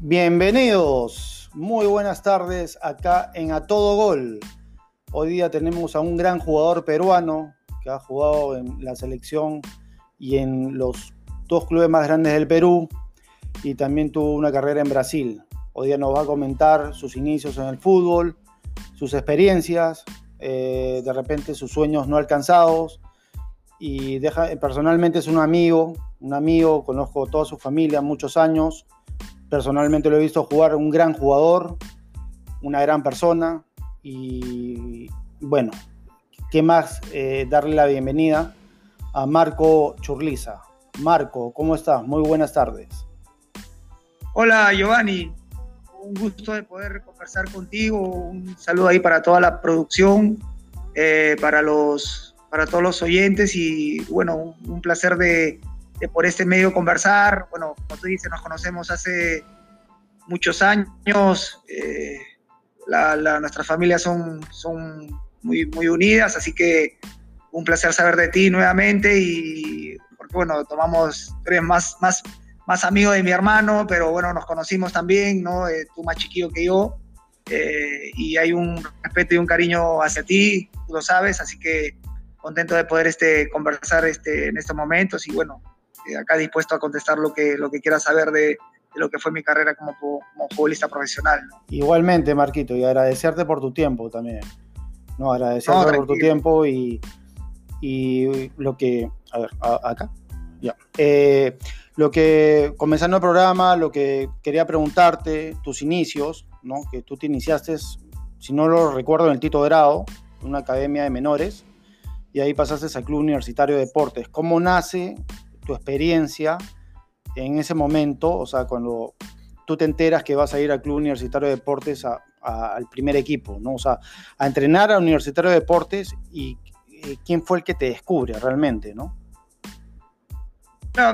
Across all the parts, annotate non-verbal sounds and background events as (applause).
Bienvenidos, muy buenas tardes acá en A Todo Gol. Hoy día tenemos a un gran jugador peruano que ha jugado en la selección y en los dos clubes más grandes del Perú y también tuvo una carrera en Brasil. Hoy día nos va a comentar sus inicios en el fútbol, sus experiencias, eh, de repente sus sueños no alcanzados y deja, personalmente es un amigo, un amigo, conozco toda su familia, muchos años Personalmente lo he visto jugar un gran jugador, una gran persona y bueno, ¿qué más? Eh, darle la bienvenida a Marco Churliza. Marco, ¿cómo estás? Muy buenas tardes. Hola Giovanni, un gusto de poder conversar contigo, un saludo ahí para toda la producción, eh, para, los, para todos los oyentes y bueno, un placer de, por este medio conversar. Bueno, como tú dices, nos conocemos hace muchos años. Eh, nuestras familias son, muy, unidas, así que un placer saber de ti nuevamente y porque bueno, tomamos, más, más, más amigo de mi hermano, pero bueno, nos conocimos también, ¿no? Eh, tú más chiquillo que yo, eh, y hay un respeto y un cariño hacia ti, tú lo sabes, así que contento de poder este, conversar este, en estos momentos y bueno, acá dispuesto a contestar lo que, lo que quieras saber de, lo que fue mi carrera como, como futbolista profesional. Igualmente, Marquito, y agradecerte por tu tiempo también. No, agradecerte por tu tiempo y, y, lo que. A ver, acá. Ya. Eh, lo que, comenzando el programa, lo que quería preguntarte, tus inicios, ¿no? Que tú te iniciaste, si no lo recuerdo, en el Tito Grado, en una academia de menores, y ahí pasaste al Club Universitario de Deportes. ¿Cómo nace tu experiencia en ese momento, o sea, cuando tú te enteras que vas a ir al Club Universitario de Deportes al primer equipo, ¿no? O sea, a entrenar al Universitario de Deportes y eh, quién fue el que te descubre realmente, ¿no?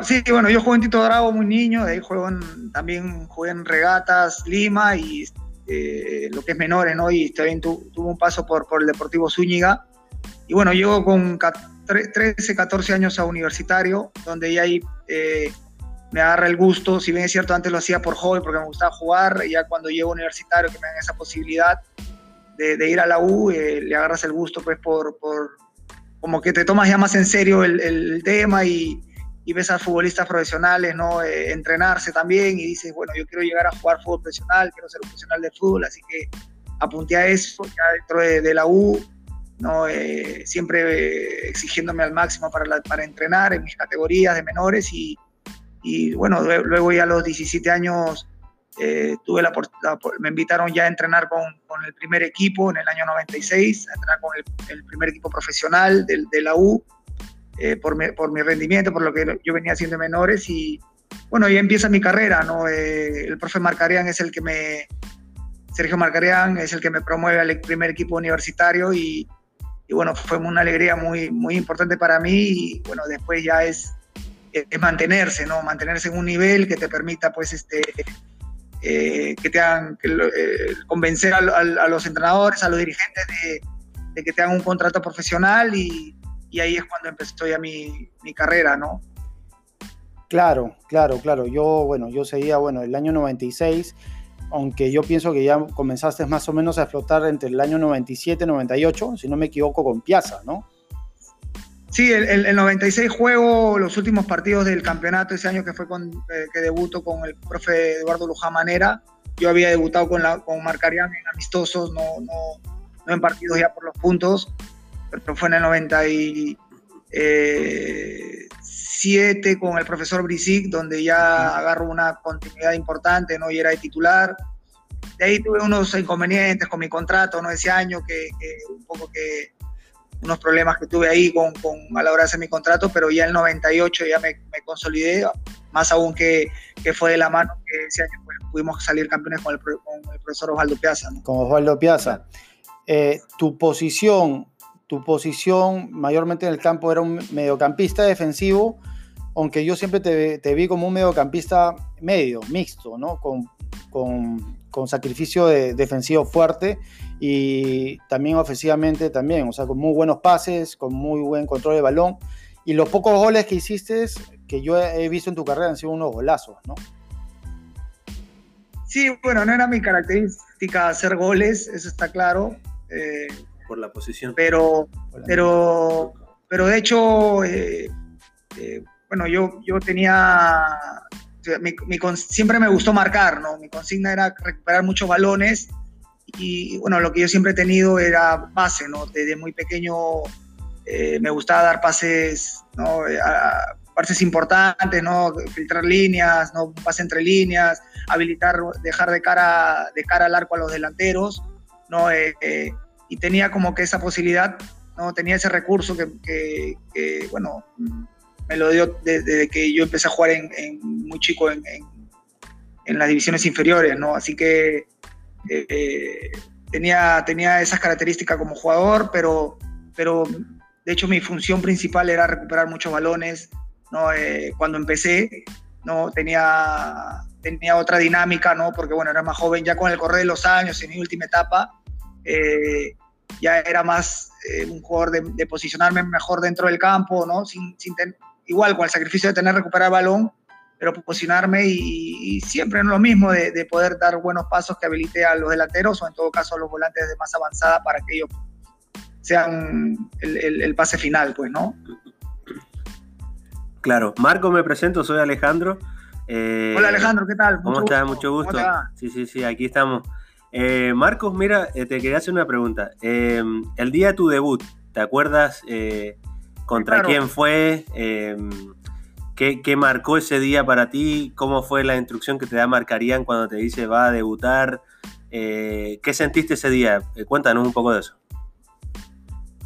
sí, bueno, yo jugué en Tito Bravo muy niño, de ahí juego también jugué en Regatas Lima y eh, lo que es menores, ¿no? Y también tuve un paso por, por el Deportivo Zúñiga. Y bueno, llego con 13, 14 años a universitario, donde ya ahí eh, me agarra el gusto, si bien es cierto, antes lo hacía por hobby porque me gustaba jugar, ya cuando llego universitario que me dan esa posibilidad de, ir a la U, eh, le agarras el gusto pues por, por, como que te tomas ya más en serio el, el tema y, y, ves a futbolistas profesionales, ¿no? Eh, entrenarse también y dices, bueno, yo quiero llegar a jugar fútbol profesional, quiero ser un profesional de fútbol, así que apunté a eso, ya dentro de, de la U, ¿no? Eh, siempre eh, exigiéndome al máximo para, para entrenar en mis categorías de menores y, y bueno, luego ya a los 17 años eh, tuve la, me invitaron ya a entrenar con, con, el primer equipo en el año 96, a entrenar con el, primer equipo profesional de, la U, por, mi, por mi rendimiento, por lo que yo venía haciendo menores y bueno, ya empieza mi carrera, ¿no? el profe Marcarian es el que me, Sergio Marcarian es el que me promueve al primer equipo universitario y, y bueno, fue una alegría muy, muy importante para mí y bueno, después ya es, es mantenerse, ¿no? Mantenerse en un nivel que te permita pues este... Eh, que te hagan eh, convencer a, los entrenadores, a los dirigentes de, que te hagan un contrato profesional y, y ahí es cuando empezó ya mi, mi, carrera, ¿no? Claro, claro, claro. Yo, bueno, yo seguía, bueno, el año 96 aunque yo pienso que ya comenzaste más o menos a flotar entre el año 97 y 98, si no me equivoco, con Piazza, ¿no? Sí, el, 96 juego los últimos partidos del campeonato ese año que fue con, eh, que debuto con el profe Eduardo Luján Manera. Yo había debutado con, la, con Marcarian en amistosos, no, no, en partidos ya por los puntos, pero fue en el 97 eh, con el profesor Brisic, donde ya agarro una continuidad importante, ¿no? Y era de titular. De ahí tuve unos inconvenientes con mi contrato, ¿no? Ese año, que, un poco que unos problemas que tuve ahí con, con, a la hora de hacer mi contrato, pero ya el 98 ya me, me consolidé, más aún que, que, fue de la mano que ese año pues, pudimos salir campeones con el, con el profesor Osvaldo Piazza. ¿no? Con Osvaldo Piazza. Eh, tu posición, tu posición mayormente en el campo era un mediocampista defensivo, aunque yo siempre te, vi como un mediocampista medio, mixto, ¿no? Con, con, sacrificio de, defensivo fuerte y también ofensivamente también, o sea, con muy buenos pases, con muy buen control de balón. Y los pocos goles que hiciste, que yo he visto en tu carrera, han sido unos golazos, ¿no? Sí, bueno, no era mi característica hacer goles, eso está claro. Eh, por la posición. Pero, pero, pero de hecho, eh, eh, bueno, yo, yo tenía, siempre me gustó marcar, ¿no? Mi consigna era recuperar muchos balones y, bueno, lo que yo siempre he tenido era base, ¿no? Desde muy pequeño me gustaba dar pases, ¿no? A, pases importantes, ¿no? Filtrar líneas, ¿no? Pase entre líneas, habilitar, dejar de cara, de cara al arco a los delanteros, ¿no? Eh, eh, y tenía como que esa posibilidad, ¿no? Tenía ese recurso que, bueno, me lo dio desde que yo empecé a jugar en, muy chico en, en, las divisiones inferiores, ¿no? Así que eh, tenía, tenía esas características como jugador, pero, pero de hecho mi función principal era recuperar muchos balones, ¿no? cuando empecé, ¿no? Tenía, tenía otra dinámica, ¿no? Porque, bueno, era más joven, ya con el correr de los años, en mi última etapa, eh, ya era más eh, un jugador de, posicionarme mejor dentro del campo, ¿no? Sin, sin igual, con el sacrificio de tener que recuperar el balón, pero posicionarme y, siempre es lo mismo de, poder dar buenos pasos que habilite a los delanteros o en todo caso a los volantes de más avanzada para que ellos sean el, el pase final, pues, ¿no? Claro, Marco, me presento, soy Alejandro. Eh, Hola Alejandro, ¿qué tal? ¿Cómo estás? Mucho gusto. Sí, sí, sí, aquí estamos. Eh, Marcos, mira, eh, te quería hacer una pregunta. el día de tu debut, ¿te acuerdas contra quién fue? ¿qué, marcó ese día para ti? ¿Cómo fue la instrucción que te da Marcarían cuando te dice va a debutar? ¿Qué sentiste ese día? cuéntanos un poco de eso.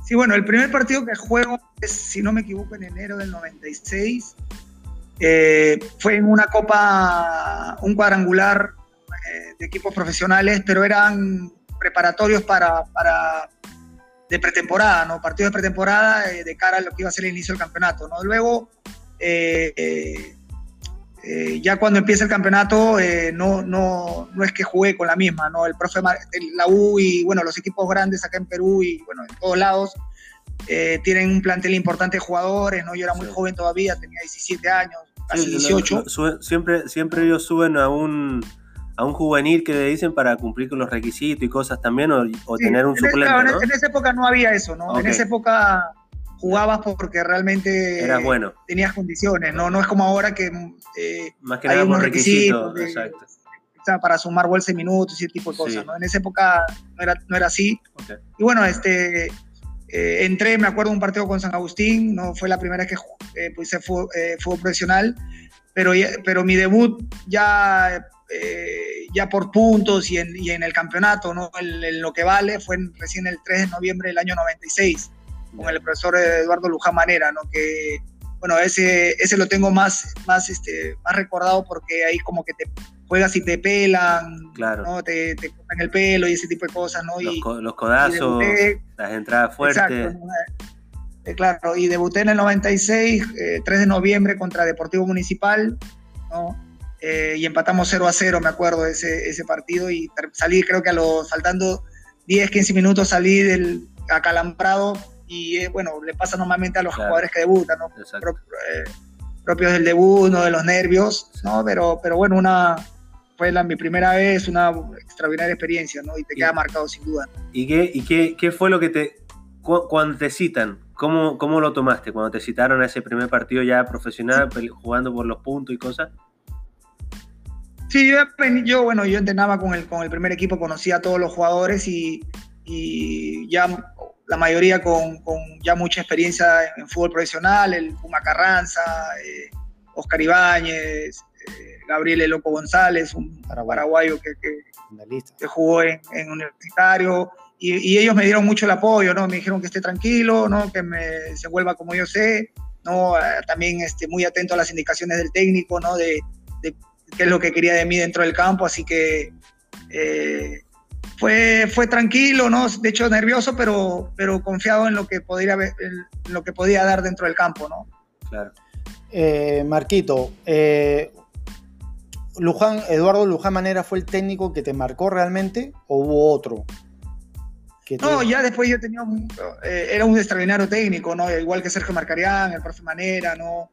Sí, bueno, el primer partido que juego es, si no me equivoco, en enero del 96. Eh, fue en una copa, un cuadrangular eh, de equipos profesionales, pero eran preparatorios para, para de pretemporada, ¿no? Partidos de pretemporada eh, de cara a lo que iba a ser el inicio del campeonato, ¿no? Luego, ya cuando empieza el campeonato, no, no, no es que jugué con la misma, ¿no? El profe, la U y, bueno, los equipos grandes acá en Perú y, bueno, en todos lados, eh, tienen un plantel importante de jugadores, ¿no? Yo era muy joven todavía, tenía 17 años, casi 18. siempre, siempre ellos suben a un, a un juvenil que le dicen para cumplir con los requisitos y cosas también, o, tener un suplente, en, esa época no había eso, ¿no? En esa época jugabas porque realmente Eras bueno. tenías condiciones, ¿no? No es como ahora que eh, Más que hay unos requisitos, exacto. para sumar bolsa de minutos y ese tipo de cosas, ¿no? En esa época no era, no era así. Y bueno, este eh, entré, me acuerdo, un partido con San Agustín, no fue la primera vez que eh, puse fútbol, eh, profesional, pero, pero mi debut ya, eh, ya por puntos y en, y en el campeonato, ¿no? En, lo que vale, fue recién el 3 de noviembre del año 96, con el profesor Eduardo Luján Manera, ¿no? que bueno, ese, ese lo tengo más, más, este, más recordado porque ahí como que te juegas y te pelan, claro. te, te cortan el pelo y ese tipo de cosas, ¿no? Los, y, los codazos, las entradas fuertes. Eh, claro, y debuté en el 96, 3 eh, de noviembre contra Deportivo Municipal, ¿no? Eh, y empatamos 0 a 0, me acuerdo, ese, ese partido, y salí creo que a los, faltando 10, 15 minutos salí del acalambrado y eh, bueno, le pasa normalmente a los jugadores que debutan, ¿no? Eh, propios del debut, no de los nervios, ¿no? Pero, pero bueno, una, fue la, mi primera vez, una extraordinaria experiencia, ¿no? Y te queda marcado sin duda. ¿Y qué, y qué, qué fue lo que te, cuando te citan, ¿cómo, cómo lo tomaste? Cuando te citaron a ese primer partido ya profesional, jugando por los puntos y cosas. Sí, yo, yo, bueno, yo entrenaba con el, con el primer equipo, conocía a todos los jugadores y, y ya la mayoría con, ya mucha experiencia en, fútbol profesional, el Puma Carranza, eh, Oscar Ibáñez, eh, Gabriel Loco González, un paraguayo que, que, jugó en, universitario, y, ellos me dieron mucho el apoyo, ¿no? Me dijeron que esté tranquilo, ¿no? Que me, se vuelva como yo sé, ¿no? Eh, también este, muy atento a las indicaciones del técnico, ¿no? De, de, qué es lo que quería de mí dentro del campo, así que fue, fue tranquilo, ¿no? De hecho, nervioso, pero, pero confiado en lo, que podría, en lo que podía dar dentro del campo, ¿no? Claro. Eh, Marquito, eh, Luján, Eduardo Luján Manera fue el técnico que te marcó realmente o hubo otro? No, ya después yo tenía un, eh, era un extraordinario técnico, ¿no? Igual que Sergio Marcarián, el profe Manera, ¿no?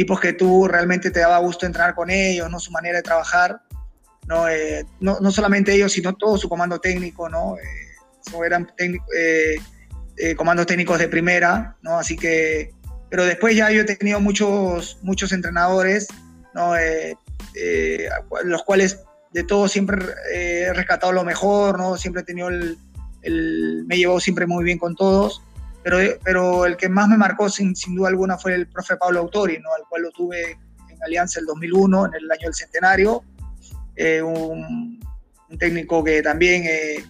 Tipos que tú realmente te daba gusto entrar con ellos, ¿no? Su manera de trabajar. ¿no? Eh, no, no, solamente ellos, sino todo su comando técnico, ¿no? Eh, eran eh, comandos técnicos de primera, ¿no? Así que, pero después ya yo he tenido muchos, muchos entrenadores, ¿no? los cuales de todos siempre he rescatado lo mejor, ¿no? Siempre he tenido el, el, me he llevado siempre muy bien con todos, pero, pero el que más me marcó sin, sin duda alguna fue el profe Pablo Autori, ¿no? Al cual lo tuve en Alianza el 2001, en el año del centenario, eh, un, técnico que también eh,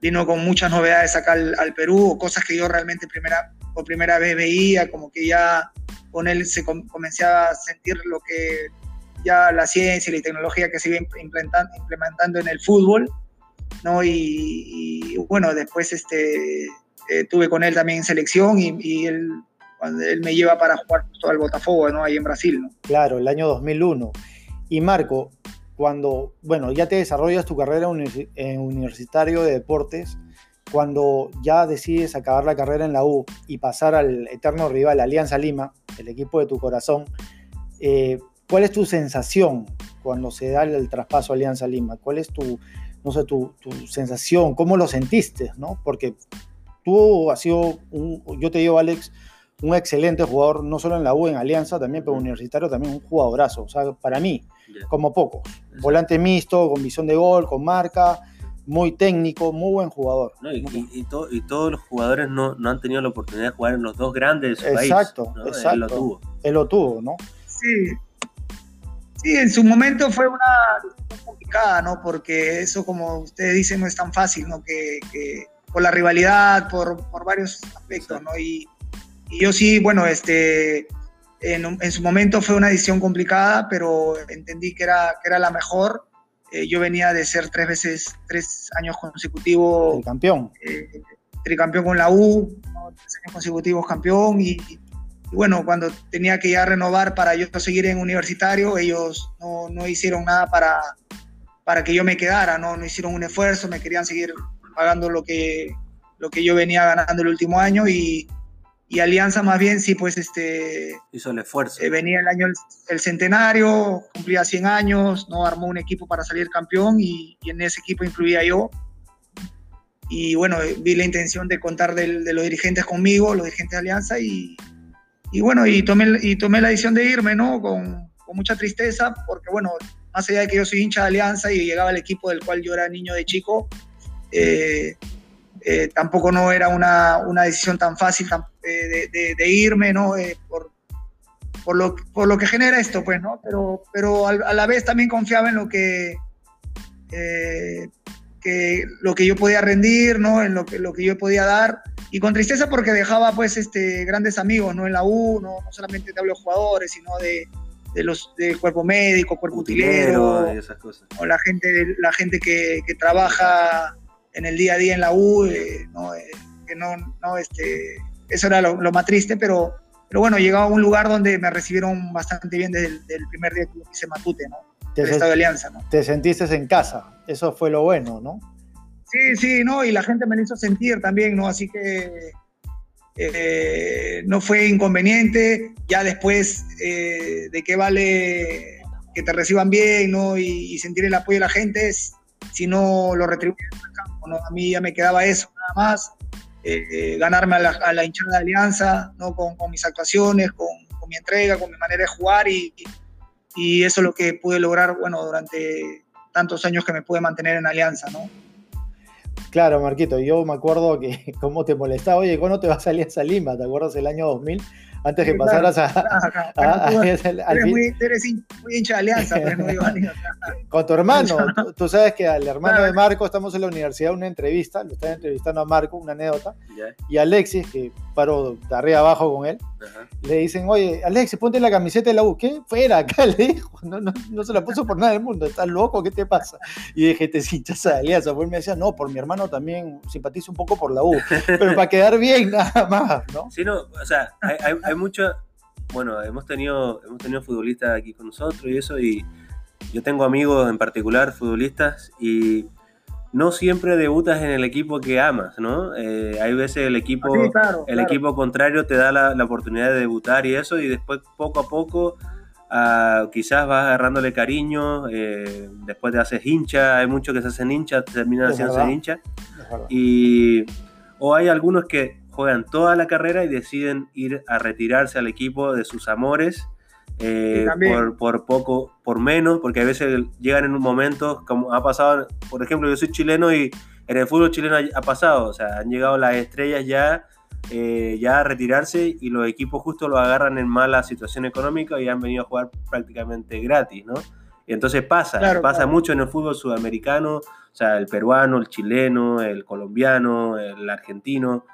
vino con muchas novedades acá al, Perú, cosas que yo realmente primera, por primera vez veía, como que ya con él se comenzaba a sentir lo que ya la ciencia y la tecnología que se iba implementando, implementando en el fútbol, ¿no? Y, bueno, después este, eh, tuve con él también en selección y, él, cuando él me lleva para jugar al Botafogo, ¿no? Ahí en Brasil, ¿no? Claro, el año 2001. Y Marco, cuando, bueno, ya te desarrollas tu carrera en universitario de deportes, cuando ya decides acabar la carrera en la U y pasar al eterno rival Alianza Lima, el equipo de tu corazón, eh, ¿cuál es tu sensación cuando se da el, traspaso Alianza Lima? ¿Cuál es tu, no sé, tu, sensación? ¿Cómo lo sentiste? ¿no? Porque tú has sido, un, yo te digo, Alex, un excelente jugador, no solo en la U, en Alianza, también, pero universitario, también un jugadorazo. O sea, para mí, como poco. Volante mixto, con visión de gol, con marca, muy técnico, muy buen jugador. y, todos los jugadores no, han tenido la oportunidad de jugar en los dos grandes de su exacto, Exacto, Él lo tuvo. Él lo tuvo, ¿no? Sí. Sí, en su momento fue una complicada, ¿no? Porque eso, como ustedes dicen, no es tan fácil, ¿no? Que, por la rivalidad, por, varios aspectos, ¿no? Y, y yo sí, bueno, este en, su momento fue una decisión complicada, pero entendí que era, que era la mejor. Eh, yo venía de ser tres veces, tres años consecutivos. Tricampeón. Eh, tricampeón con la U, tres años consecutivos campeón. Y, bueno, cuando tenía que ya renovar para yo seguir en universitario, ellos no, no, hicieron nada para, para que yo me quedara, ¿no? no hicieron un esfuerzo, me querían seguir pagando lo que, lo que yo venía ganando el último año y y Alianza más bien sí, pues este... Hizo el esfuerzo. Eh, venía el año el, centenario, cumplía 100 años, ¿no? Armó un equipo para salir campeón y, en ese equipo influía yo. Y bueno, eh, vi la intención de contar de, los dirigentes conmigo, los dirigentes de Alianza y, y bueno, y tomé, y tomé la decisión de irme, ¿no? Con, con mucha tristeza, porque bueno, más allá de que yo soy hincha de Alianza y llegaba al equipo del cual yo era niño de chico, eh, eh, tampoco no era una, una decisión tan fácil eh, de, irme, ¿no? Eh, por, por, lo, por lo que genera esto, pues, ¿no? Pero, pero a, la vez también confiaba en lo que, que, lo que yo podía rendir, ¿no? En lo que, lo que yo podía dar. Y con tristeza porque dejaba, pues, este, grandes amigos, ¿no? En la U, no, solamente te hablo de jugadores, sino de, de los de cuerpo médico, cuerpo utilero, o la gente, la gente que, que trabaja en el día a día en la U, eh, no, eh, que no, no, este, eso era lo, más triste, pero, pero bueno, llegaba a un lugar donde me recibieron bastante bien desde el primer día que hice Matute, ¿no? Te Estado de Alianza, ¿no? Te sentiste en casa, eso fue lo bueno, ¿no? Sí, sí, ¿no? Y la gente me lo hizo sentir también, ¿no? Así que eh, no fue inconveniente. Ya después de qué vale que te reciban bien, ¿no? Y, sentir el apoyo de la gente, si no lo a mí ya me quedaba eso, nada más, eh, ganarme a la, hinchada de Alianza, ¿no? Con, mis actuaciones, con, mi entrega, con mi manera de jugar y, y, eso es lo que pude lograr, bueno, durante tantos años que me pude mantener en Alianza, ¿no? Claro, Marquito, yo me acuerdo que (laughs) cómo te molestaba, oye, ¿cuándo te vas a Alianza Lima? ¿Te acuerdas el año 2000? Antes que pasaras a, eres, muy, hincha de alianza, pero no digo Con tu hermano, tú, sabes que al hermano de Marco estamos en la universidad, una entrevista, lo están entrevistando a Marco, una anécdota, y Alexis, que paro de arriba abajo con él, le dicen, oye, Alexis, ponte la camiseta de la U. ¿Qué? Fuera, (laughs) acá le dijo, no, no, no se la puso por nada del mundo, ¿estás loco? ¿Qué te pasa? Y dije, te hinchas de alianza. Pues me decía, no, por mi hermano también simpatizo un poco por la U, pero para quedar bien (laughs) nada más, ¿no? Sí, no, o sea, hay, hay, mucho, bueno, hemos tenido, hemos tenido futbolistas aquí con nosotros y eso, y yo tengo amigos en particular, futbolistas, y no siempre debutas en el equipo que amas, ¿no? Eh, hay veces el equipo, el equipo contrario te da la, oportunidad de debutar y eso, y después poco a poco quizás vas agarrándole cariño, eh, después te haces hincha, hay muchos que se hacen hincha, terminan haciéndose hincha. Y, o hay algunos que juegan toda la carrera y deciden ir a retirarse al equipo de sus amores. Eh, por, por, poco, por menos, porque a veces llegan en un momento, como ha pasado, por ejemplo, yo soy chileno y en el fútbol chileno ha pasado, o sea, han llegado las estrellas ya eh, ya a retirarse y los equipos justo lo agarran en mala situación económica y han venido a jugar prácticamente gratis, ¿no? Y entonces pasa, pasa mucho en el fútbol sudamericano, o sea, el peruano, el chileno, el colombiano, el argentino.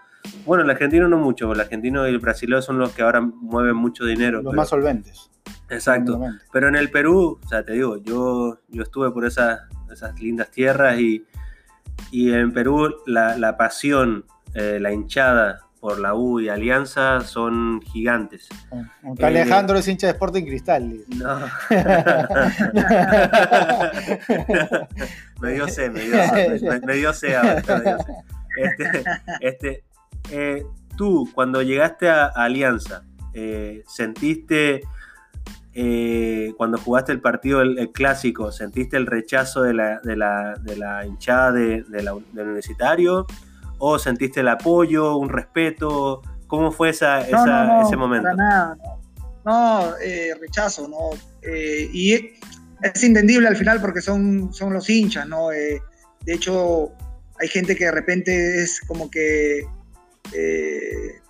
Bueno, el argentino no mucho, el argentino y el brasileño son los que ahora mueven mucho dinero. Los más solventes. Exacto. Pero en el Perú, o sea, te digo, yo, yo estuve por esas, esas lindas tierras y, y en Perú la, la pasión, eh, la hinchada por la U y Alianza son gigantes. Aunque Alejandro es hincha de Sporting Cristal. No. (laughs) (laughs) me dio C, me dio, me, me dio C Este, este eh, tú, cuando llegaste a, Alianza, eh, ¿sentiste, eh, cuando jugaste el partido, el, clásico, ¿sentiste el rechazo de la, de la, de la hinchada de, del universitario? ¿O sentiste el apoyo, un respeto? ¿Cómo fue esa, ese momento? nada, no, eh, rechazo, ¿no? Eh, y es entendible al final porque son, son los hinchas, ¿no? De hecho, hay gente que de repente es como que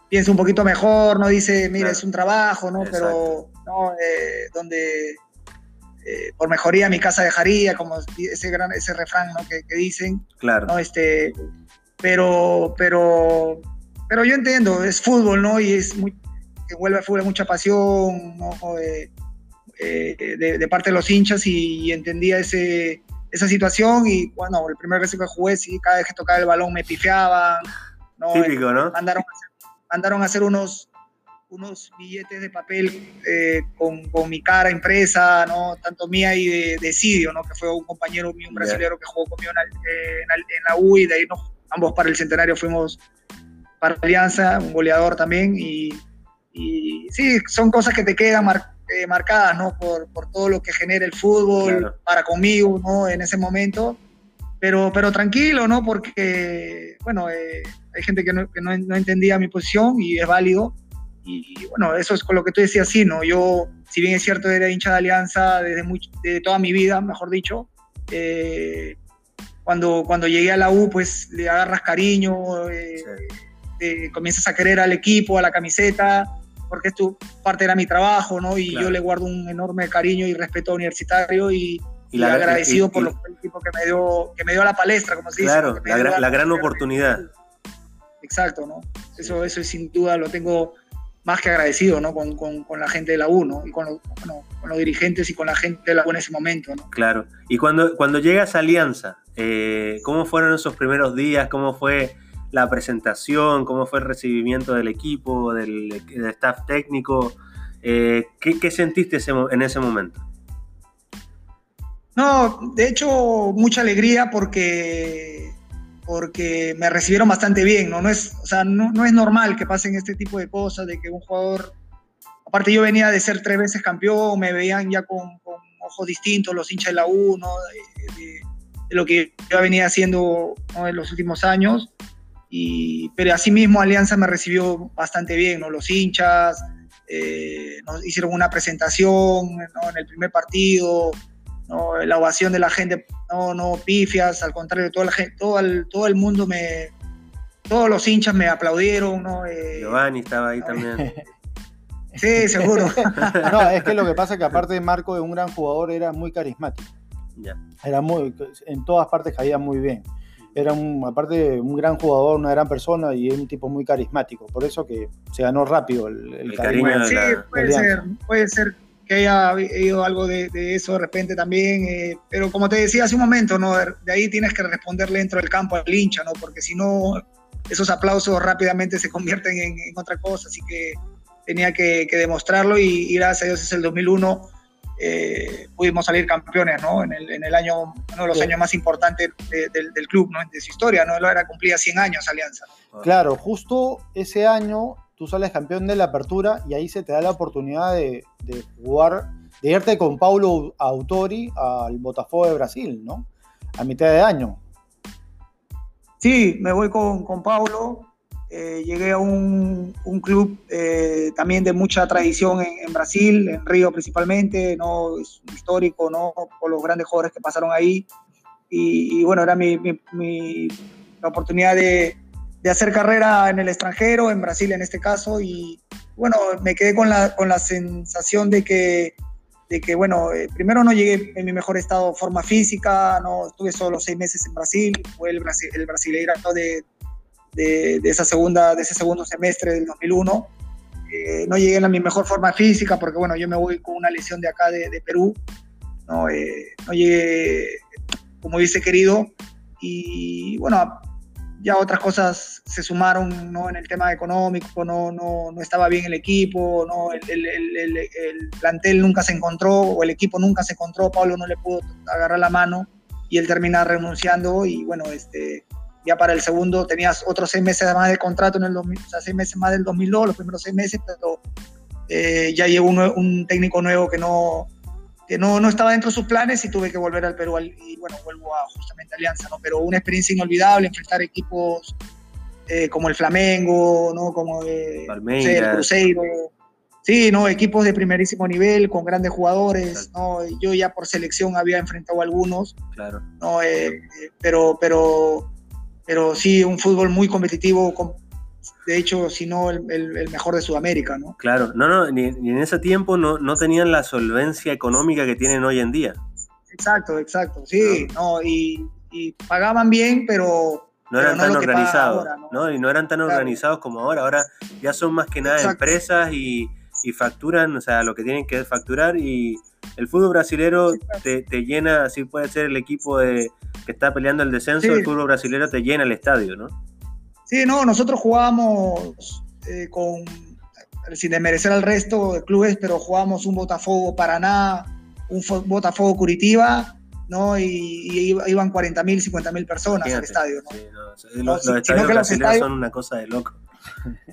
piensa un poquito mejor, ¿no? Dice, mira, es un trabajo, ¿no? Pero, ¿no? donde por mejoría mi casa dejaría, como ese gran ese refrán ¿no? que, que, dicen. Claro. ¿no? Este, pero, pero, pero yo entiendo, es fútbol, ¿no? Y es muy, vuelve al fútbol mucha pasión, ¿no? Eh, de, parte de los hinchas y, entendía ese, esa situación y bueno, el primer vez que jugué, sí, cada vez que tocaba el balón me pifiaban, ¿no? Típico, ¿no? Mandaron, mandaron a hacer unos, unos billetes de papel eh, con, con, mi cara impresa, ¿no? Tanto mía y de, de Sidio, ¿no? Que fue un compañero mío, un brasileño que jugó conmigo en, en, en, la U y de ahí nos ambos para el centenario fuimos para Alianza, un goleador también, y, sí, son cosas que te quedan eh, marcadas, ¿no? Por, todo lo que genera el fútbol para conmigo, ¿no? En ese momento, pero, pero tranquilo, ¿no? Porque, bueno, eh, hay gente que, no, entendía mi posición y es válido, y, bueno, eso es con lo que tú decías, sí, ¿no? Yo, si bien es cierto, era hincha de Alianza desde, desde toda mi vida, mejor dicho, eh, cuando, cuando llegué a la U, pues le agarras cariño, eh, eh, comienzas a querer al equipo, a la camiseta, porque esto parte era mi trabajo, ¿no? Y yo le guardo un enorme cariño y respeto universitario y, y, agradecido por el equipo que me dio que me dio la palestra, como se dice. Claro, la, gran oportunidad. Exacto, ¿no? Eso, eso sin duda lo tengo más que agradecido ¿no? con, con, con, la gente de la U ¿no? y con, bueno, con, los dirigentes y con la gente de la U en ese momento. ¿no? Claro. Y cuando, cuando llegas a Alianza, eh, ¿cómo fueron esos primeros días? ¿Cómo fue la presentación? ¿Cómo fue el recibimiento del equipo, del, del staff técnico? Eh, ¿qué, ¿qué, sentiste en ese momento? No, de hecho, mucha alegría porque porque me recibieron bastante bien, ¿no? No es, o sea, no, no, es normal que pasen este tipo de cosas, de que un jugador, aparte yo venía de ser tres veces campeón, me veían ya con, ojos distintos los hinchas de la U, ¿no? De, lo que yo venía haciendo en los últimos años, y, pero asimismo Alianza me recibió bastante bien, ¿no? Los hinchas, eh, nos hicieron una presentación en el primer partido, ¿no? la ovación de la gente, no, no pifias, al contrario, toda la gente, todo, el, todo el mundo me, todos los hinchas me aplaudieron, ¿no? Eh, Giovanni estaba ahí también. (laughs) sí, seguro. (laughs) no, es que lo que pasa es que aparte de Marco de un gran jugador, era muy carismático. Era muy, en todas partes caía muy bien. Era un, aparte un gran jugador, una gran persona y un tipo muy carismático. Por eso que se ganó rápido el, cariño. sí, puede ser, puede ser que haya habido algo de, eso de repente también, eh, pero como te decía hace un momento, ¿no? de ahí tienes que responderle dentro del campo al hincha, ¿no? porque si no, esos aplausos rápidamente se convierten en, otra cosa, así que tenía que, demostrarlo y, gracias a Dios es el 2001 eh, pudimos salir campeones, ¿no? En el, en el año, uno de los años más importantes del club, ¿no? De su historia, ¿no? Era cumplía 100 años Alianza. Claro, justo ese año tú sales campeón de la apertura y ahí se te da la oportunidad de, jugar, de irte con Paulo Autori al Botafogo de Brasil, ¿no? A mitad de año. Sí, me voy con, con Paulo. Eh, llegué a un, club eh, también de mucha tradición en, Brasil, en Río principalmente, no es histórico, no por los grandes jugadores que pasaron ahí. Y, bueno, era mi, la oportunidad de, de, hacer carrera en el extranjero, en Brasil en este caso. Y bueno, me quedé con la, con la sensación de que, de que bueno, eh, primero no llegué en mi mejor estado forma física, no estuve solo seis meses en Brasil, fue el, Brasil, el brasileiro de de, esa segunda, de ese segundo semestre del 2001. Eh, no llegué a mi mejor forma física porque, bueno, yo me voy con una lesión de acá de, Perú. No, eh, no llegué como hubiese querido. Y, bueno, ya otras cosas se sumaron ¿no? en el tema económico, no, no, no estaba bien el equipo, no, el, el, el, el, plantel nunca se encontró o el equipo nunca se encontró, Pablo no le pudo agarrar la mano y él termina renunciando y bueno, este, ya para el segundo tenías otros seis meses más de contrato en el 2000, o sea, seis meses más del 2002, los primeros seis meses, pero eh, ya llegó un, técnico nuevo que no que no, no estaba dentro de sus planes y tuve que volver al Perú y bueno, vuelvo a justamente Alianza, ¿no? Pero una experiencia inolvidable, enfrentar equipos eh, como el Flamengo, ¿no? Como el Cruzeiro, sí, ¿no? Equipos de primerísimo nivel, con grandes jugadores, ¿no? Yo ya por selección había enfrentado a algunos, claro. ¿no? Eh, pero, pero pero sí un fútbol muy competitivo, de hecho, si no el, mejor de Sudamérica, ¿no? Claro, no, no, ni, en ese tiempo no, no, tenían la solvencia económica que tienen hoy en día. Exacto, exacto, sí, no, y, pagaban bien, pero... No eran tan organizados, ¿no? Y no eran tan organizados como ahora, ahora ya son más que nada empresas y, y facturan, o sea, lo que tienen que facturar y el fútbol brasilero te, te, llena, así puede ser el equipo de, que está peleando el descenso, el fútbol brasilero te llena el estadio, ¿no? Sí, no, nosotros jugábamos eh, con, sin desmerecer al resto de clubes, pero jugábamos un Botafogo Paraná, un Botafogo Curitiba, ¿no? Y, iban 40.000, 50.000 personas al estadio, ¿no? Sí, no. Los, estadios brasileños son una cosa de loco. (laughs)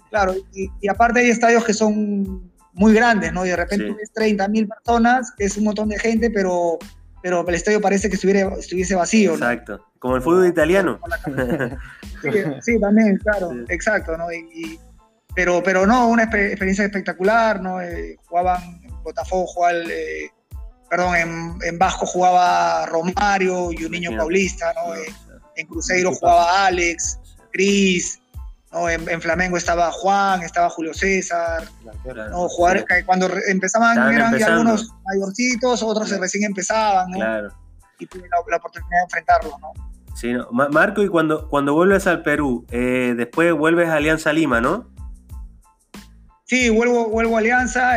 Claro, y, aparte hay estadios que son muy grandes, ¿no? Y de repente sí. tienes 30.000 personas, que es un montón de gente, pero pero el estadio parece que estuviera, estuviese vacío. Exacto, como el fútbol italiano. (laughs) Sí, también, claro, exacto, ¿no? pero, pero no, una experiencia espectacular, ¿no? Eh, jugaban, en Botafogo jugaba, eh, perdón, en, en, Vasco jugaba Romario y un niño paulista, ¿no? Eh, en Cruzeiro jugaba Alex, Cris, en, Flamengo estaba Juan, estaba Julio César. ¿no? Jugar, cuando empezaban eran algunos mayorcitos, otros recién empezaban. ¿no? Y tuve la, oportunidad de enfrentarlos. ¿no? Sí, Marco, y cuando, cuando vuelves al Perú, eh, después vuelves a Alianza Lima, ¿no? Sí, vuelvo, vuelvo a Alianza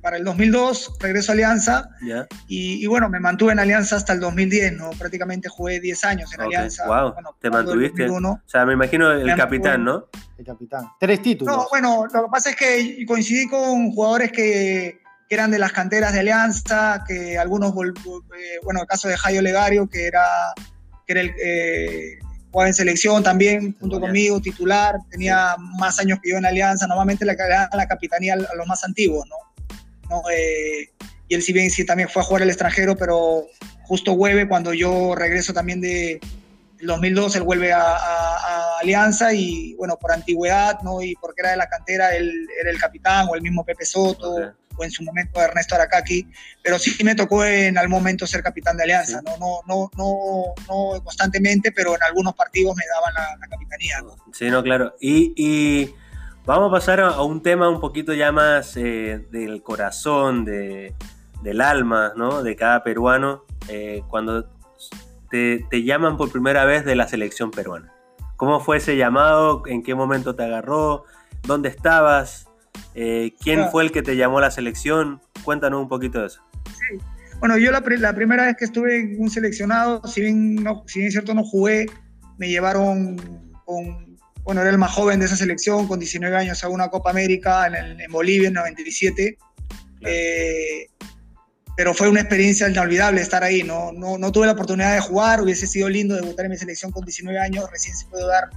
para el 2002, regreso a Alianza. Y, bueno, me mantuve en Alianza hasta el 2010, ¿no? Prácticamente jugué 10 años en Alianza. Wow, te mantuviste. O sea, me imagino el capitán, ¿no? El capitán. Tres títulos. No, bueno, lo que pasa es que coincidí con jugadores que, eran de las canteras de Alianza, que algunos, eh, bueno, el caso de Jairo Legario, que era, que era el, eh, jugaba en selección también, junto conmigo, titular, tenía más años que yo en Alianza, normalmente la, la capitanía a los más antiguos, ¿no? Eh, y él si bien sí también fue a jugar al extranjero, pero justo vuelve cuando yo regreso también de 2002, él vuelve a, Alianza y bueno, por antigüedad, ¿no? Y porque era de la cantera, él era el capitán o el mismo Pepe Soto en su momento Ernesto Aracaki, pero sí me tocó en algún momento ser capitán de Alianza, ¿no? No, no, no, no, constantemente, pero en algunos partidos me daban la, capitanía. Sí, no, claro. Y, vamos a pasar a, un tema un poquito ya más eh, del corazón, de, del alma, ¿no? De cada peruano, eh, cuando te, te llaman por primera vez de la selección peruana. ¿Cómo fue ese llamado? ¿En qué momento te agarró? ¿Dónde estabas? Eh, ¿Quién fue el que te llamó a la selección? Cuéntanos un poquito de eso. Sí. Bueno, yo la, primera vez que estuve en un seleccionado, si bien, no, si bien es cierto no jugué, me llevaron con, bueno, era el más joven de esa selección, con 19 años a una Copa América en, Bolivia en 97. Eh, pero fue una experiencia inolvidable estar ahí, ¿no? No, no tuve la oportunidad de jugar, hubiese sido lindo debutar en mi selección con 19 años, recién se puede dar.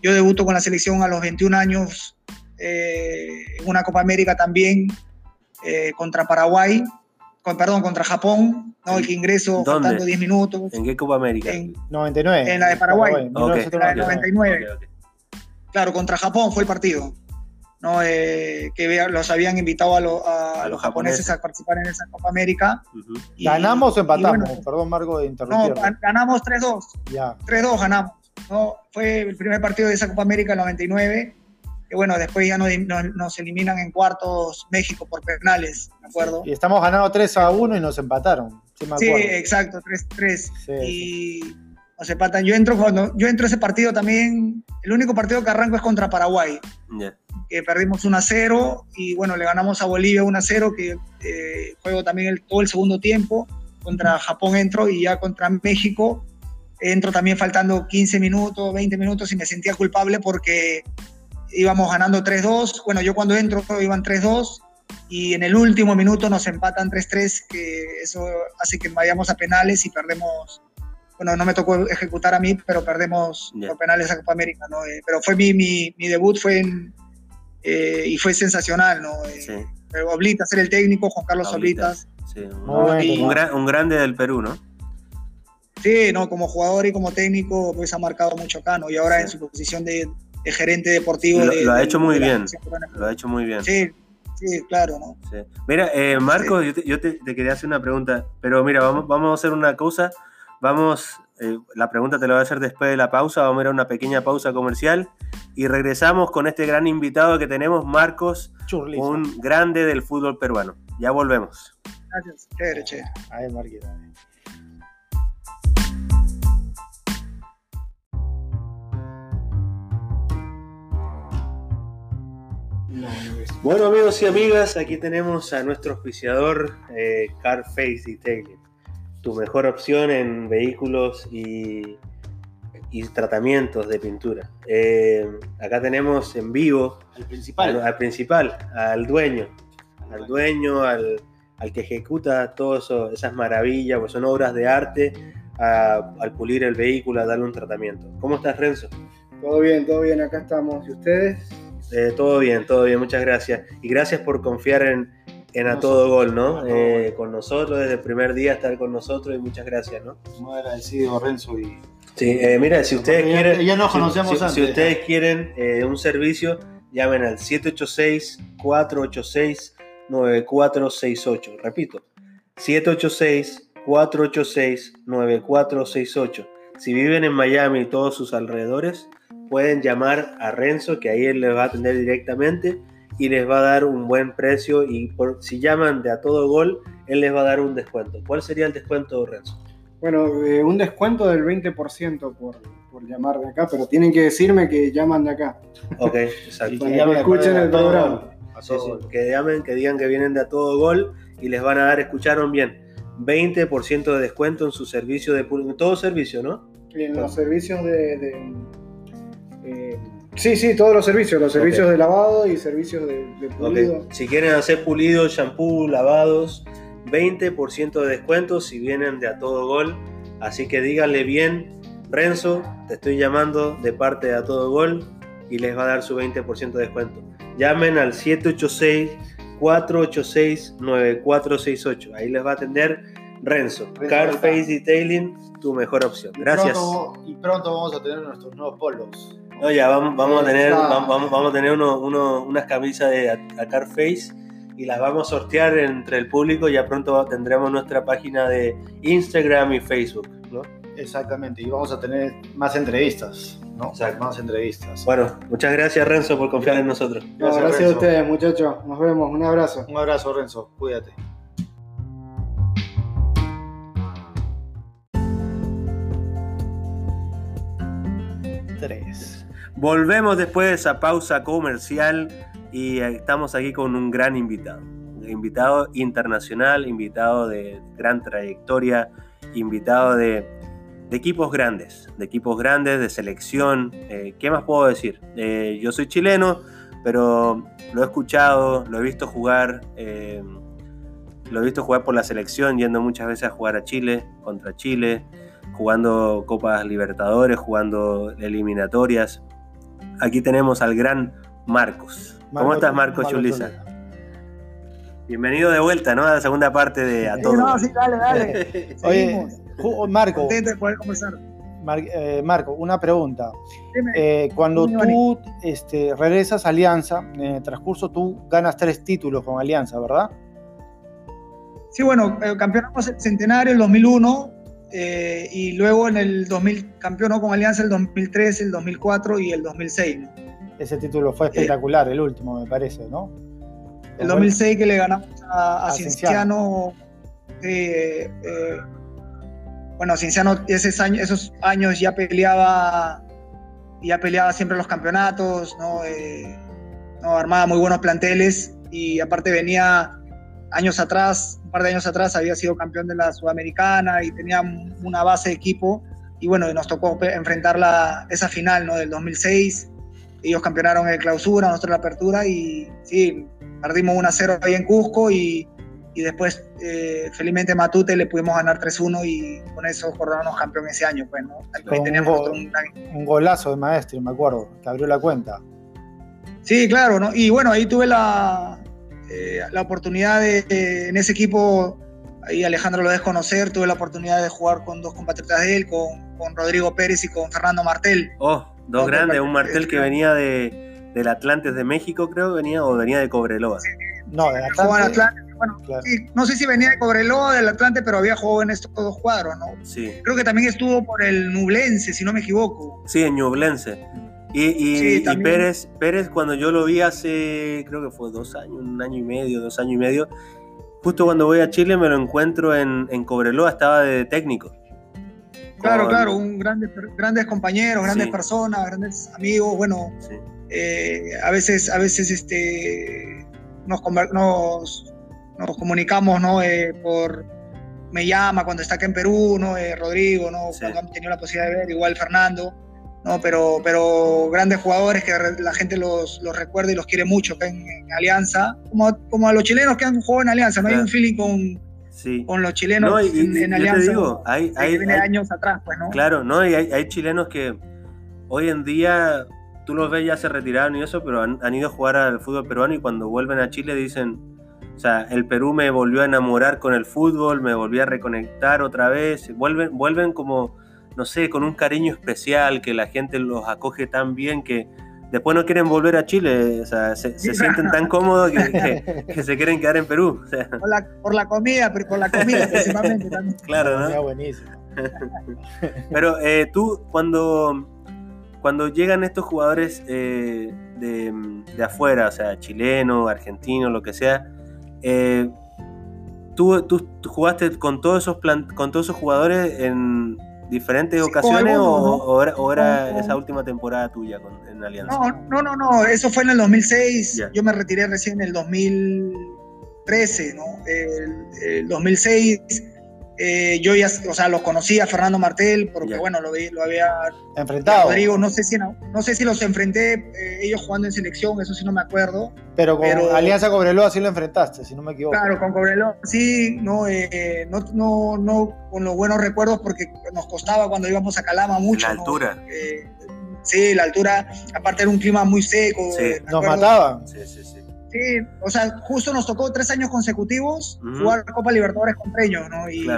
Yo debuto con la selección a los 21 años, en una Copa América también eh, contra Paraguay. con, perdón, contra Japón, ¿no? El que ingreso faltando 10 minutos. ¿En qué Copa América? En 99. En la de Paraguay. En la de 99. Claro, contra Japón fue el partido. ¿no? Eh, que los habían invitado a, los japoneses, a participar en esa Copa América. ¿Ganamos o empatamos? Perdón, Marco, de interrumpir. No, ganamos 3-2. Ya. 3-2 ganamos. ¿no? Fue el primer partido de esa Copa América en 99 bueno, después ya nos, eliminan en cuartos México por penales, ¿de acuerdo? Y estamos ganando 3 a 1 y nos empataron. Sí, exacto, 3-3. y nos empatan. Yo entro cuando yo entro ese partido también, el único partido que arranco es contra Paraguay. Que perdimos 1 a 0 y bueno, le ganamos a Bolivia 1 a 0, que eh, juego también el, todo el segundo tiempo. Contra Japón entro y ya contra México entro también faltando 15 minutos, 20 minutos y me sentía culpable porque íbamos ganando 3-2. Bueno, yo cuando entro iban 3-2 y en el último minuto nos empatan 3-3, que eso hace que vayamos a penales y perdemos. Bueno, no me tocó ejecutar a mí, pero perdemos los penales a Copa América, ¿no? Eh, pero fue mi, mi, mi, debut fue en, eh, y fue sensacional, ¿no? Eh, sí. Oblitas era el técnico, Juan Carlos Oblitas. Sí, un, un, grande del Perú, ¿no? Sí, no, como jugador y como técnico, pues ha marcado mucho acá, ¿no? Y ahora en su posición de, de gerente deportivo. Lo, ha hecho muy bien. Lo ha hecho muy bien. Sí, sí, claro, ¿no? Mira, eh, Marco, yo, te, quería hacer una pregunta, pero mira, vamos, vamos a hacer una cosa. Vamos, eh, la pregunta te la voy a hacer después de la pausa. Vamos a ir a una pequeña pausa comercial y regresamos con este gran invitado que tenemos, Marcos, un grande del fútbol peruano. Ya volvemos. Gracias, chévere, chévere. Ahí, Marquita. Bueno amigos y amigas, aquí tenemos a nuestro auspiciador eh, Carface Detailing, tu mejor opción en vehículos y, tratamientos de pintura. Eh, acá tenemos en vivo al principal, al, principal, al dueño, al dueño, al, que ejecuta todas esas maravillas, pues son obras de arte, al pulir el vehículo, a darle un tratamiento. ¿Cómo estás Renzo? Todo bien, todo bien, acá estamos. ¿Y ustedes? Eh, todo bien, todo bien, muchas gracias. Y gracias por confiar en, en A Todo Gol, ¿no? Eh, con nosotros, desde el primer día estar con nosotros y muchas gracias, ¿no? Muy agradecido, Renzo. Y... Sí, eh, mira, si ustedes quieren. Ya, nos conocemos si, Si ustedes quieren un servicio, llamen al 786-486-9468. Repito, 786-486-9468. Si viven en Miami y todos sus alrededores, pueden llamar a Renzo, que ahí él les va a atender directamente y les va a dar un buen precio. Y por, si llaman de a todo gol, él les va a dar un descuento. ¿Cuál sería el descuento, Renzo? Bueno, eh, un descuento del 20% por, por llamar de acá, pero tienen que decirme que llaman de acá. Ok, (laughs) exacto. que escuchen el programa. que llamen, que digan que vienen de a todo gol y les van a dar, escucharon bien, 20% de descuento en su servicio de todo servicio, ¿no? En los servicios de eh, sí, sí, todos los servicios, los servicios de lavado y servicios de, pulido. Si quieren hacer pulido, shampoo, lavados, 20% de descuento si vienen de a todo gol. Así que díganle bien, Renzo, te estoy llamando de parte de a todo gol y les va a dar su 20% de descuento. Llamen al 786 486 9468. Ahí les va a atender Renzo. Carface Detailing, tu mejor opción. Gracias. y pronto vamos a tener nuestros nuevos polos. No, ya vamos, vamos a tener, vamos, vamos a tener uno, uno, unas camisas de a, Carface y las vamos a sortear entre el público. Ya pronto tendremos nuestra página de Instagram y Facebook, ¿no? Exactamente, y vamos a tener más entrevistas, ¿no? Más entrevistas. Bueno, muchas gracias Renzo por confiar en nosotros. Gracias, gracias a ustedes, muchachos. Nos vemos. Un abrazo. Un abrazo, Renzo. Cuídate. Tres. Volvemos después de esa pausa comercial y estamos aquí con un gran invitado. Invitado internacional, invitado de gran trayectoria, invitado de, equipos grandes, de equipos grandes, de selección. Eh, ¿Qué más puedo decir? Eh, yo soy chileno, pero lo he escuchado, lo he visto jugar. Eh, lo he visto jugar por la selección, yendo muchas veces a jugar a Chile, contra Chile, jugando Copas Libertadores, jugando eliminatorias. Aquí tenemos al gran Marcos. ¿Cómo estás, Marcos Chulisa? Bienvenido de vuelta, ¿no? A la segunda parte de A Todo. no, sí, dale, dale. (laughs) Oye, Marco. Contento de poder conversar. Eh, Marco, una pregunta. Eh, cuando tú este, regresas a Alianza, en el transcurso tú ganas tres títulos con Alianza, ¿verdad? Sí, bueno, eh, campeonamos el centenario el 2001 y luego en el 2000 campeonó con Alianza el 2003, el 2004 y el 2006. Ese título fue espectacular, el último, me parece, ¿no? El 2006 que le ganamos a, a, Cienciano bueno, Cinciano esos años, esos años ya peleaba, ya peleaba siempre los campeonatos, eh, ¿no? armaba muy buenos planteles y aparte venía años atrás, un par de años atrás había sido campeón de la Sudamericana y tenía una base de equipo y bueno, nos tocó enfrentar la, esa final ¿no? del 2006. Ellos campeonaron el clausura, nosotros la apertura y sí, perdimos 1-0 ahí en Cusco y y después eh, felizmente Matute le pudimos ganar 3-1 y con eso coronaron campeón ese año. Pues, un, golazo de maestro, me acuerdo, que abrió la cuenta. Sí, claro, ¿no? y bueno, ahí tuve la, eh, la oportunidad de, en ese equipo, ahí Alejandro lo debe conocer, tuve la oportunidad de jugar con dos compatriotas de él, con, con Rodrigo Pérez y con Fernando Martel. Oh, dos grandes, un Martel que venía de, del Atlantes de México, creo, venía, o venía de Cobreloa. no, del Atlante bueno, no sé si venía de Cobreloa, del Atlante, pero había jugado en estos dos cuadros, ¿no? Sí. Creo que también estuvo por el Nublense, si no me equivoco. Sí, en Nublense. Y, y, Pérez, Pérez, cuando yo lo vi hace, creo que fue dos años, un año y medio, dos años y medio, justo cuando voy a Chile me lo encuentro en, en Cobreloa, estaba de técnico. Claro, claro, un grandes, grandes compañeros, grandes personas, grandes amigos, bueno, eh, a veces, a veces este, nos, nos, nos comunicamos, ¿no? Eh, por, me llama cuando está acá en Perú, ¿no? Eh, Rodrigo, ¿no? Cuando han tenido la posibilidad de ver, igual Fernando, ¿no? Pero, pero grandes jugadores que la gente los, los recuerda y los quiere mucho acá en, Alianza, como, como a los chilenos que han jugado en Alianza, ¿no? Hay un feeling con, con los chilenos en, Alianza. hay, hay, años atrás, pues, ¿no? Claro, ¿no? Y hay, hay chilenos que hoy en día tú los ves ya se retiraron y eso, pero han, han, ido a jugar al fútbol peruano y cuando vuelven a Chile dicen, o sea, el Perú me volvió a enamorar con el fútbol, me volvió a reconectar otra vez. Vuelven, vuelven como, no sé, con un cariño especial, que la gente los acoge tan bien que después no quieren volver a Chile. O sea, se, sienten tan cómodos (laughs) que, se quieren quedar en Perú. por, la, por, la, comida, por la comida principalmente también. (laughs) Claro, ¿no? buenísimo. (laughs) Pero eh, tú, cuando, cuando llegan estos jugadores eh, de, de afuera, o sea, chileno, argentino, lo que sea, eh, ¿tú, ¿tú, jugaste con todos esos con todos esos jugadores en diferentes ocasiones o, era, esa última temporada tuya en Alianza? No, no, no, eso fue en el 2006. Yo me retiré recién en el 2013, ¿no? el 2006 eh, yo ya, o sea, los conocía Fernando Martel, porque bueno, lo, lo, había enfrentado. Rodrigo, no sé si, no, sé si los enfrenté eh, ellos jugando en selección, eso sí no me acuerdo. Pero con Alianza Cobreloa sí lo enfrentaste, si no me equivoco. Claro, con Cobreloa sí, no, eh, no, no, no, con los buenos recuerdos, porque nos costaba cuando íbamos a Calama mucho. La altura. sí, la altura, aparte era un clima muy seco. nos mataban. Sí, sí, sí. Sí, o sea, justo nos tocó tres años consecutivos jugar Copa Libertadores contra ellos, ¿no? Y,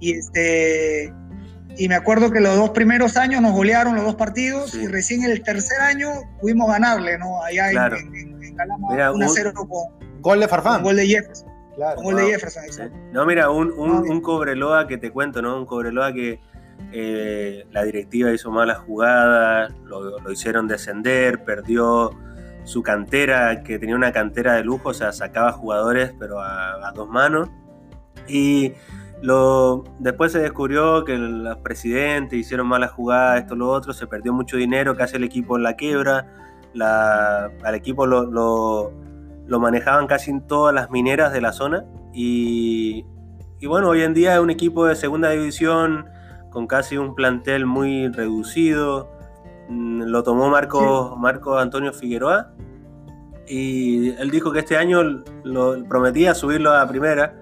y este y me acuerdo que los dos primeros años nos golearon los dos partidos y recién el tercer año pudimos ganarle, ¿no? Allá en, en, en Calama, 1-0 con gol de Farfán. gol de Jefferson. Claro. gol de Jefferson. No, mira, un, un, un, Cobreloa que te cuento, ¿no? Un Cobreloa que eh, la directiva hizo malas jugadas, lo, lo hicieron descender, perdió su cantera, que tenía una cantera de lujo, o sea, sacaba jugadores, pero a, dos manos. Y lo, después se descubrió que los presidentes hicieron malas jugadas, esto, lo otro, se perdió mucho dinero, casi el equipo en la quiebra. Al equipo lo, manejaban casi en todas las mineras de la zona. Y, y bueno, hoy en día es un equipo de segunda división con casi un plantel muy reducido lo tomó Marco, Marco Antonio Figueroa y él dijo que este año lo prometía subirlo a primera.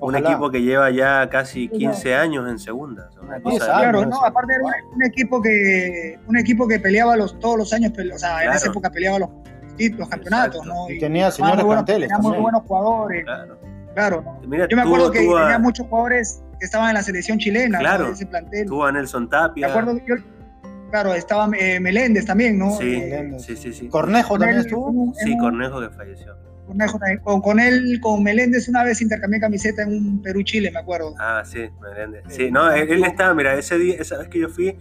Un equipo que lleva ya casi 15 años en segunda. claro, no, aparte era un, equipo que un equipo que peleaba los, todos los años, o sea, en esa época peleaba los los campeonatos, ¿no? Y, tenía señores muy buenos, planteles tenía muy buenos jugadores. Claro. Claro. Mira, Yo me tuvo- acuerdo que tuvo a- tenía muchos jugadores que estaban en la selección chilena, Claro. ¿no? ese plantel. Tuvo a Nelson Me Tapia. acuerdo que yo, claro, estaba eh, Meléndez también, ¿no? Sí, Eh, sí, sí, sí. Cornejo también estuvo. Sí, Cornejo que falleció. Cornejo también. Con, con él, con Meléndez, una vez intercambié camiseta en un Perú-Chile, me acuerdo. Ah, sí, Meléndez. Sí, no, él, él estaba, mira, ese día, esa vez que yo fui,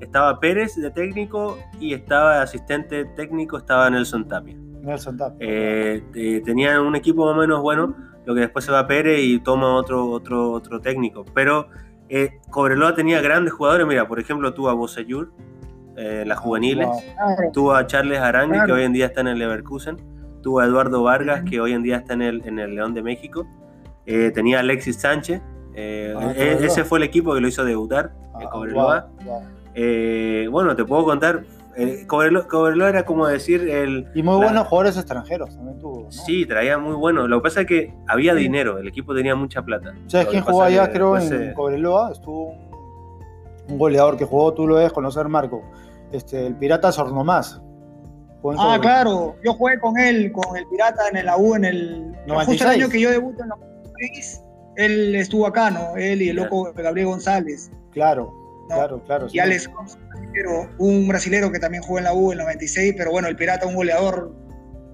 estaba Pérez de técnico y estaba de asistente técnico, estaba Nelson Tapia. Nelson Tapia. Eh, eh, tenían un equipo más o menos bueno, lo que después se va Pérez y toma otro, otro, otro técnico. Pero eh, Cobreloa tenía grandes jugadores, mira, por ejemplo, tuvo a Bosellur, eh, las juveniles, Wow. Tuvo a Charles Arangui, que hoy en día está en el Leverkusen, tuvo a Eduardo Vargas, que hoy en día está en el, en el León de México, eh, tenía a Alexis Sánchez, eh, Ah, e- ese fue el equipo que lo hizo debutar, Ah, Cobreloa. wow, wow. Bueno, te puedo contar, Cobreloa, Cobreloa era como decir el... Y muy la- buenos jugadores extranjeros también tuvo. ¿no? Sí, traía muy bueno. Lo que pasa es que había Sí. dinero, el equipo tenía mucha plata. ¿Sabes quién jugó allá? Creo en se- Cobreloa. Estuvo un, un goleador que jugó, tú lo debes conocer, Marco. Este, el Pirata Sornomás. Ah, claro. Yo jugué con él, con el Pirata en la U, en el. Justo 96. el año que yo debuto en la país, él estuvo acá, ¿no? Él y el loco Gabriel González. Claro, ¿no? claro, claro. Y sí. Alex, pero un brasilero que también jugó en la U en el 96, pero bueno, el Pirata, un goleador,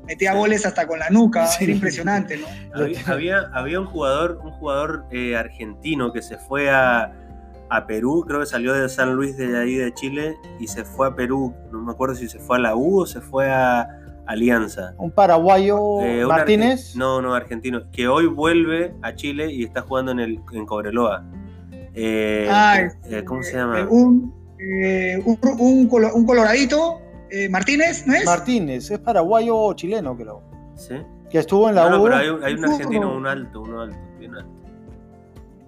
metía Sí. goles hasta con la nuca, Sí. era impresionante, ¿no? Había, había, había un jugador, un jugador eh, argentino que se fue a, a Perú, creo que salió de San Luis de ahí de Chile y se fue a Perú. No me acuerdo si se fue a la U o se fue a Alianza. Un paraguayo, Eh, un Martínez. No, no, argentino. Que hoy vuelve a Chile y está jugando en, el, en Cobreloa. Eh, Ah, eh, ¿Cómo se Eh, llama? un, eh, un, un colo- un coloradito, eh, Martínez, ¿no es? Martínez, es paraguayo o chileno, creo. ¿Sí? Que estuvo en la No, no, U. pero hay un, hay un Un argentino, un alto, uno alto, bien alto.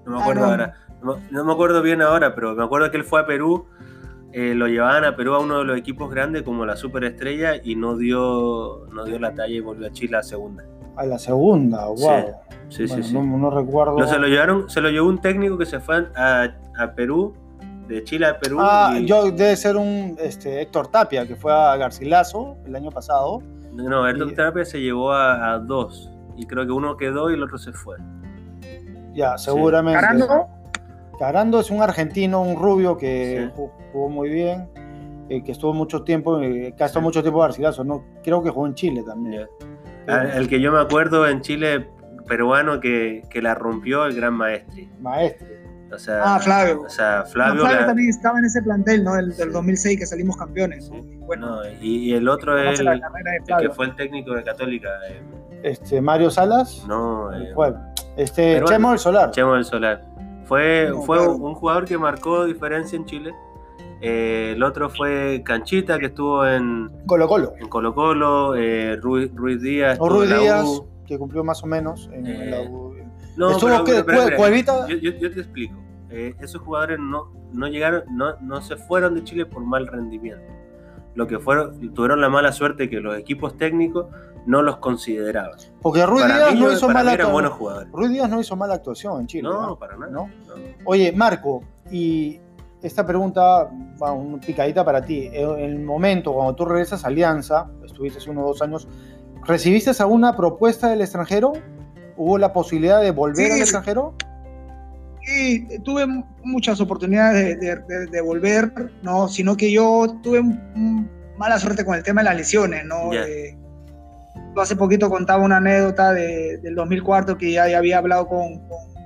No me Ah, acuerdo no. ahora. No, no me acuerdo bien ahora, pero me acuerdo que él fue a Perú, eh, lo llevaban a Perú a uno de los equipos grandes como la Superestrella y no dio, no dio la talla y volvió a Chile a segunda. A la segunda, wow. Sí, Bueno, sí, sí. No, no recuerdo. No, se lo llevaron, se lo llevó un técnico que se fue a, a Perú, de Chile a Perú. Ah, y- yo debe ser un este, Héctor Tapia, que fue a Garcilaso el año pasado. No, y- doctor Tapia se llevó a, a dos. Y creo que uno quedó y el otro se fue. Ya, seguramente. Carando, Carando es un argentino, un rubio que Sí. jugó muy bien, eh, que estuvo mucho tiempo, eh, que ha estado mucho tiempo en Garcilaso. No, creo que jugó en Chile también. Ah, El que yo me acuerdo en Chile, peruano, que, que la rompió el gran maestri. Maestre. O sea, Ah, Flavio. O sea, No, Flavio. Flavio la- también estaba en ese plantel, ¿no? El del Sí. 2006 que salimos campeones. Y Bueno, no, y, y el otro es el, que fue el técnico de Católica. eh, Este, Mario Salas. no, eh, Bueno, este. Chemo del Solar. Chemo del Solar. Fue, No, fue claro. un jugador que marcó diferencia en Chile. Eh, el otro fue Canchita, que estuvo en, Colo Colo. en Colo Colo. eh, Ruiz, Ruiz Díaz. O Ruiz en la Díaz, U. que cumplió más o menos en, en la Eh, U. No, pero- que- pero- pero Cue- mira, Cuevita- Yo, yo- yo te explico. Eh, esos jugadores no, no llegaron, no, no se fueron de Chile por mal rendimiento. Lo que fueron, tuvieron la mala suerte que los equipos técnicos no los consideraban. Porque Ruiz para Díaz mí, no hizo mala mí eran actua- buenos jugadores. Ruiz Díaz no hizo mala actuación en Chile. No, ¿no? para nada. ¿No? no. Oye, Marco, y esta pregunta va una picadita para ti. En el momento cuando tú regresas a Alianza, estuviste hace unos dos años, ¿recibiste alguna propuesta del extranjero? ¿Hubo la posibilidad de volver Sí. al extranjero? Sí, tuve muchas oportunidades de, de- de- de volver, ¿no? Sino que yo tuve un- un mala suerte con el tema de las lesiones, ¿no? Eh, yo hace poquito contaba una anécdota de- del 2004 que ya, ya había hablado con, con-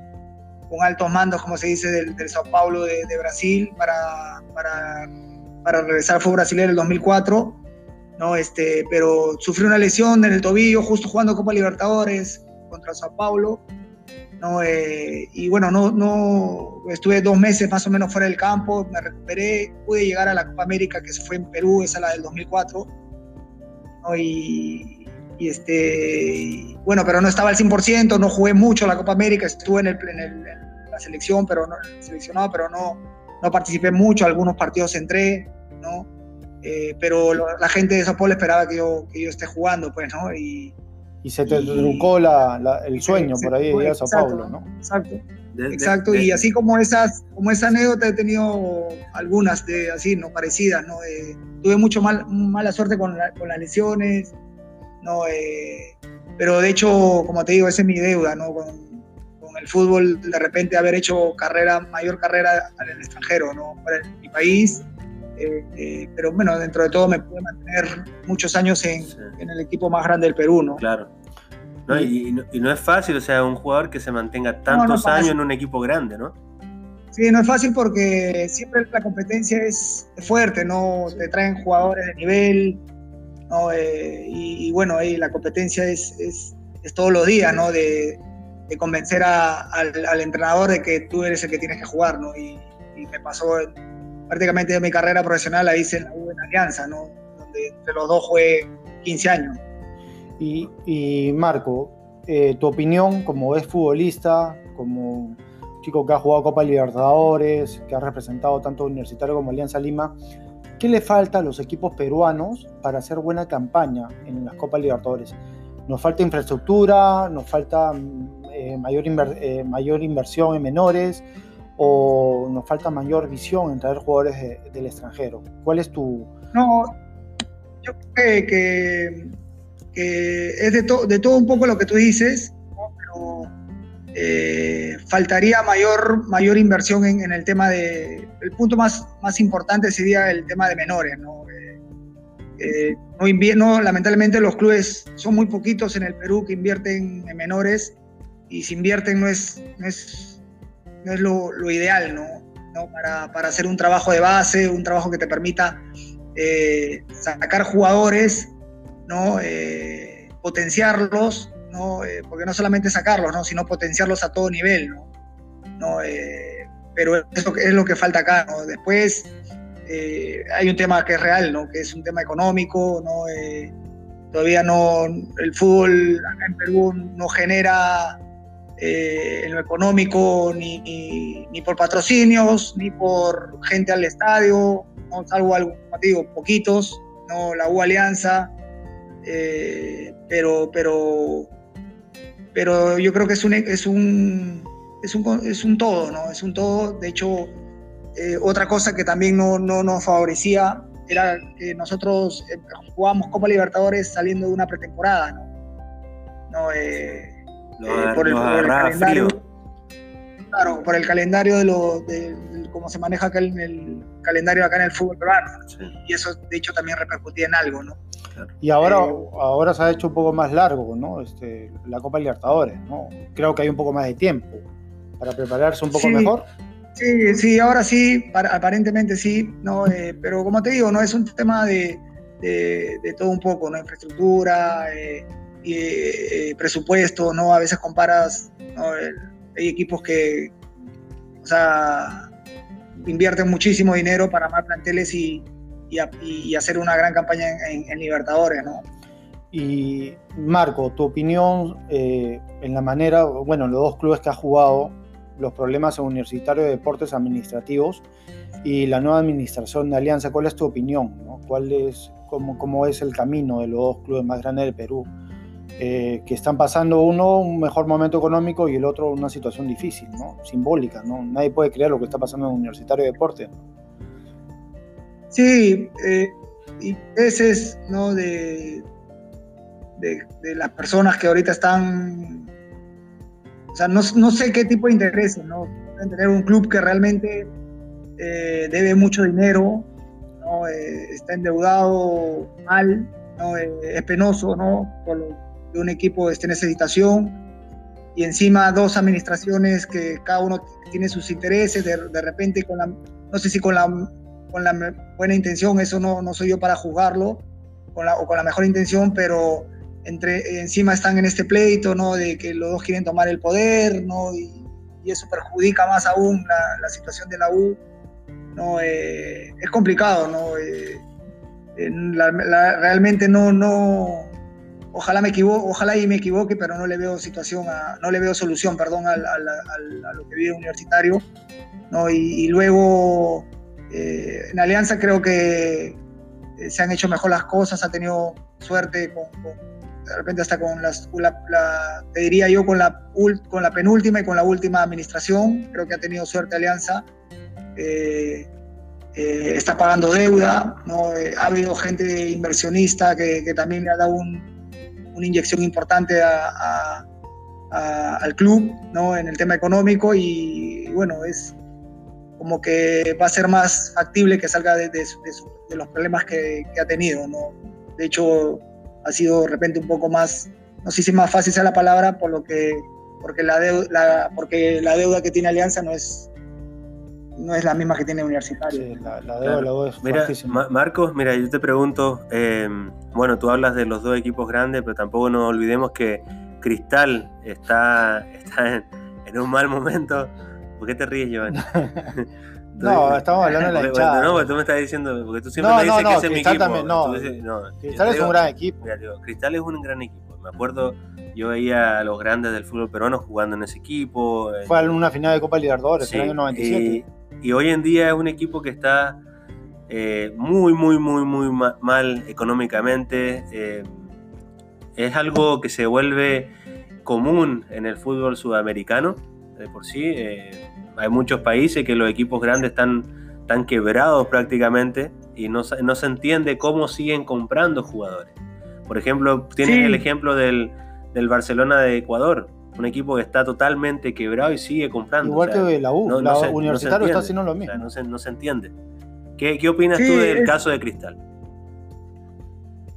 con altos mandos, como se dice, del, del Sao Paulo de, de Brasil para, para, para regresar al fútbol brasileño el 2004, ¿no? Este, pero sufrí una lesión en el tobillo justo jugando Copa Libertadores contra Sao Paulo. ¿no? Eh, y bueno, no, no, estuve dos meses más o menos fuera del campo, me recuperé, pude llegar a la Copa América que se fue en Perú, esa la del 2004, ¿no? y, y este, y bueno, pero no estaba al 100%, no jugué mucho la Copa América, estuve en, el, en, el- en la selección, pero no, seleccionado, pero no, no participé mucho, algunos partidos entré, ¿no? Eh, pero lo- la gente de Sao Paulo esperaba que yo, que yo esté jugando, pues, ¿no? Y, Y se te Y- truncó la- la- el sueño se- por ahí de fue- ir a Sao exacto. Paulo, ¿no? exacto. De- de- Exacto, de- y así como esas, como esa anécdota he tenido algunas de así, no parecidas, ¿no? Tuve mucho mal, mala suerte con, la- con las lesiones, ¿no? pero de hecho, como te digo, esa es mi deuda, ¿no? Con, el fútbol, de repente haber hecho carrera, mayor carrera en el extranjero, ¿no? Para mi país, pero bueno, dentro de todo me pude mantener muchos años en, en, el equipo más grande del Perú, ¿no? Claro. y, no, es fácil, o sea, un jugador que se mantenga tantos años en un equipo grande, ¿no? Sí, no es fácil porque siempre la competencia es fuerte, ¿no? Te traen jugadores de nivel, ¿no? Eh, y, bueno, ahí la competencia es, es, es, todos los días, ¿no? De, de convencer al, entrenador de que tú eres el que tienes que jugar, ¿no? Y, me pasó prácticamente mi carrera profesional la hice en la U en Alianza, ¿no? Donde entre los dos jugué 15 años. Y, y Marco, eh, tu opinión como es futbolista, como chico que ha jugado Copa Libertadores, que ha representado tanto Universitario como Alianza Lima, ¿qué le falta a los equipos peruanos para hacer buena campaña en las Copas Libertadores? ¿Nos falta infraestructura? ¿Nos falta eh, mayor, eh, mayor inversión en menores? ¿O nos falta mayor visión en traer jugadores del extranjero? ¿Cuál es tu...? No, yo creo que, es de, de todo un poco lo que tú dices, pero eh, faltaría mayor, mayor inversión en, el tema de... El punto más, más importante sería el tema de menores, ¿no? Eh, eh, no, lamentablemente los clubes son muy poquitos en el Perú que invierten en menores y si invierten no es, no es, no es lo, ideal, ¿no? ¿no? Para, para, hacer un trabajo de base, un trabajo que te permita sacar jugadores, ¿no? potenciarlos ¿no? Eh, porque no solamente sacarlos, ¿no? sino potenciarlos a todo nivel. ¿no? Eh, pero eso es lo que falta acá. ¿no? Después eh, hay un tema que es real, ¿no? que es un tema económico. ¿no? todavía no, el fútbol acá en Perú no genera en lo económico ni, ni, por patrocinios, ni por gente al estadio, ¿no? salvo algo, digo, poquitos, ¿no? la U Alianza. pero, pero pero yo creo que es un, es un, es un, es un todo, ¿no? Es un todo. De hecho, eh, otra cosa que también no, no nos favorecía era que nosotros eh, jugábamos Copa Libertadores saliendo de una pretemporada, ¿no? no eh, por, el, calendario. Claro, por el calendario de, lo, de, cómo se maneja acá en el calendario acá en el fútbol peruano. Y eso, de hecho, también repercutía en algo, ¿no? Y ahora, ahora se ha hecho un poco más largo, ¿no? Este, la Copa Libertadores, ¿no? Creo que hay un poco más de tiempo para prepararse un poco mejor. Sí, sí, ahora sí, aparentemente sí, ¿no? Eh, pero como te digo, no es un tema de, de, todo un poco, ¿no? Infraestructura, eh, eh, presupuesto, ¿no? A veces comparas, hay equipos que, o sea, invierten muchísimo dinero para más planteles y, y, hacer una gran campaña en, Libertadores, ¿no? Y Marco, tu opinión eh, en la manera, bueno, los dos clubes que has jugado, los problemas en Universitario de Deportes Administrativos y la nueva administración de Alianza, ¿cuál es tu opinión? ¿Cuál es, cómo, cómo es el camino de los dos clubes más grandes del Perú? Eh, que están pasando uno un mejor momento económico y el otro una situación difícil, ¿no? simbólica. ¿no? Nadie puede creer lo que está pasando en Universitario de Deportes. Sí, eh, intereses ¿no? de, de, las personas que ahorita están, o sea, no, sé qué tipo de intereses, ¿no? Tener un club que realmente eh, debe mucho dinero, ¿no? Eh, está endeudado mal, ¿no? Eh, es penoso, ¿no? Por lo que un equipo esté en esa y encima dos administraciones que cada uno tiene sus intereses, de, de repente con la, no sé si con la con la buena intención, eso no, no soy yo para juzgarlo, con la, o con la mejor intención, pero entre, encima están en este pleito, ¿no? De que los dos quieren tomar el poder, ¿no? Y, eso perjudica más aún la, situación de la U, ¿no? Eh, es complicado, ¿no? Eh, realmente no, no, ojalá me equivoque, ojalá y me equivoque, pero no le veo situación, no le veo solución, perdón, a, lo que vive universitario, ¿no? y luego eh, en Alianza creo que eh, se han hecho mejor las cosas, ha tenido suerte con, de repente hasta con las, la, te diría yo con la, con la penúltima y con la última administración, creo que ha tenido suerte Alianza. Eh, está pagando deuda, ¿no? ha habido gente inversionista que, que, también le ha dado un, una inyección importante al club, ¿no? En el tema económico y, bueno, es como que va a ser más factible que salga de, los problemas que, ha tenido, ¿no? De hecho, ha sido de repente un poco más, no sé si más fácil sea la palabra, por lo que, porque la, deuda, porque la deuda que tiene Alianza no es no es la misma que tiene Universitario. Sí, la, deuda, es mira, Marcos, mira, yo te pregunto, em, bueno, tú hablas de los dos equipos grandes, pero tampoco nos olvidemos que Cristal está, está en, un mal momento. ¿Por qué te ríes, Giovanni? (laughs) (laughs) no, estamos hablando de la hinchada. No, porque tú me estás diciendo, porque tú siempre me dices que ese es mi equipo. También, no, Cristal es un gran equipo. Mira, digo, Cristal es un gran equipo. Me acuerdo, yo veía a los grandes del fútbol peruano jugando en ese equipo. Fue en una final de Copa Libertadores en el año 97. Y hoy en día es un equipo que está eh, muy, muy, muy, muy mal económicamente. Eh, es algo que se vuelve común en el fútbol sudamericano, de por sí. Eh, hay muchos países que los equipos grandes están, están quebrados prácticamente y no, no, se entiende cómo siguen comprando jugadores. Por ejemplo, tienes el ejemplo del, del Barcelona de Ecuador un equipo que está totalmente quebrado y sigue comprando. Igual que la U, la Universitario está haciendo lo mismo. no, se, entiende. ¿Qué, qué opinas tú del caso de Cristal?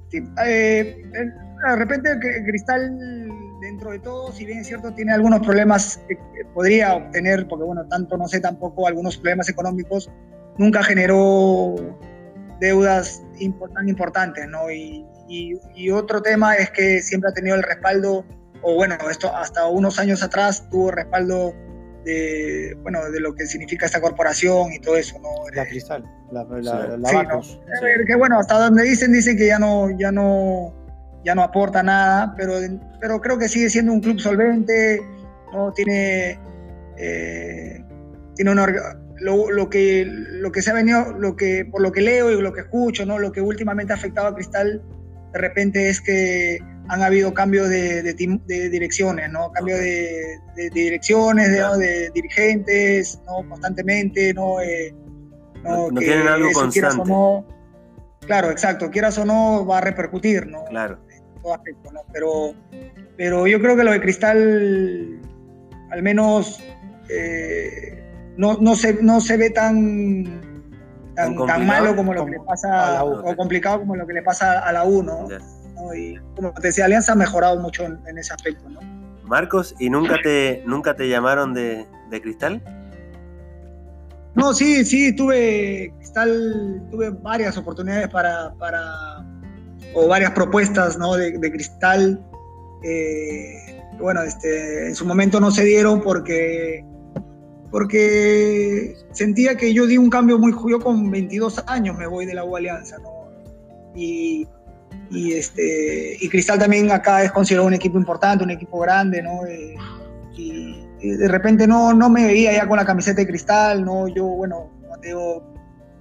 Sí, eh, de repente Cristal, dentro de todo, si bien es cierto, tiene algunos problemas que podría obtener, porque bueno, tanto no sé tampoco, algunos problemas económicos, nunca generó deudas tan importantes, ¿no? y, y otro tema es que siempre ha tenido el respaldo o bueno, esto hasta unos años atrás tuvo respaldo de, bueno, de lo que significa esta corporación y todo eso, ¿no? La Cristal, la, la, Que bueno, hasta donde dicen, dicen que ya no, ya no, ya no aporta nada, pero, pero creo que sigue siendo un club solvente, ¿no? Tiene, eh, tiene una, lo, lo, que, lo que se ha venido, lo que, por lo que leo y lo que escucho, ¿no? Lo que últimamente ha afectado a Cristal, de repente es que han habido cambios de, de, direcciones, ¿no? Cambio de, direcciones, de, dirigentes, ¿no? Constantemente, ¿no? Eh, no, tienen algo constante. No, claro, exacto, quieras o no, va a repercutir, ¿no? Claro. En todo aspecto, ¿no? Pero, pero yo creo que lo de Cristal, al menos, eh, no, no, se, no se ve tan, tan, tan, malo como lo que le pasa, a la U, o complicado como lo que le pasa a la U, ¿no? Y como te decía, Alianza ha mejorado mucho en, ese aspecto, ¿no? Marcos, ¿y nunca te, nunca te llamaron de, Cristal? No, sí, sí, tuve Cristal, tuve varias oportunidades para, para o varias propuestas, ¿no? De, Cristal. Eh, bueno, este, en su momento no se dieron porque porque sentía que yo di un cambio muy yo con 22 años me voy de la U Alianza, ¿no? Y este, y Cristal también acá es considerado un equipo importante, un equipo grande, ¿no? Y, de repente no, no me veía ya con la camiseta de Cristal, ¿no? Yo, bueno, Mateo,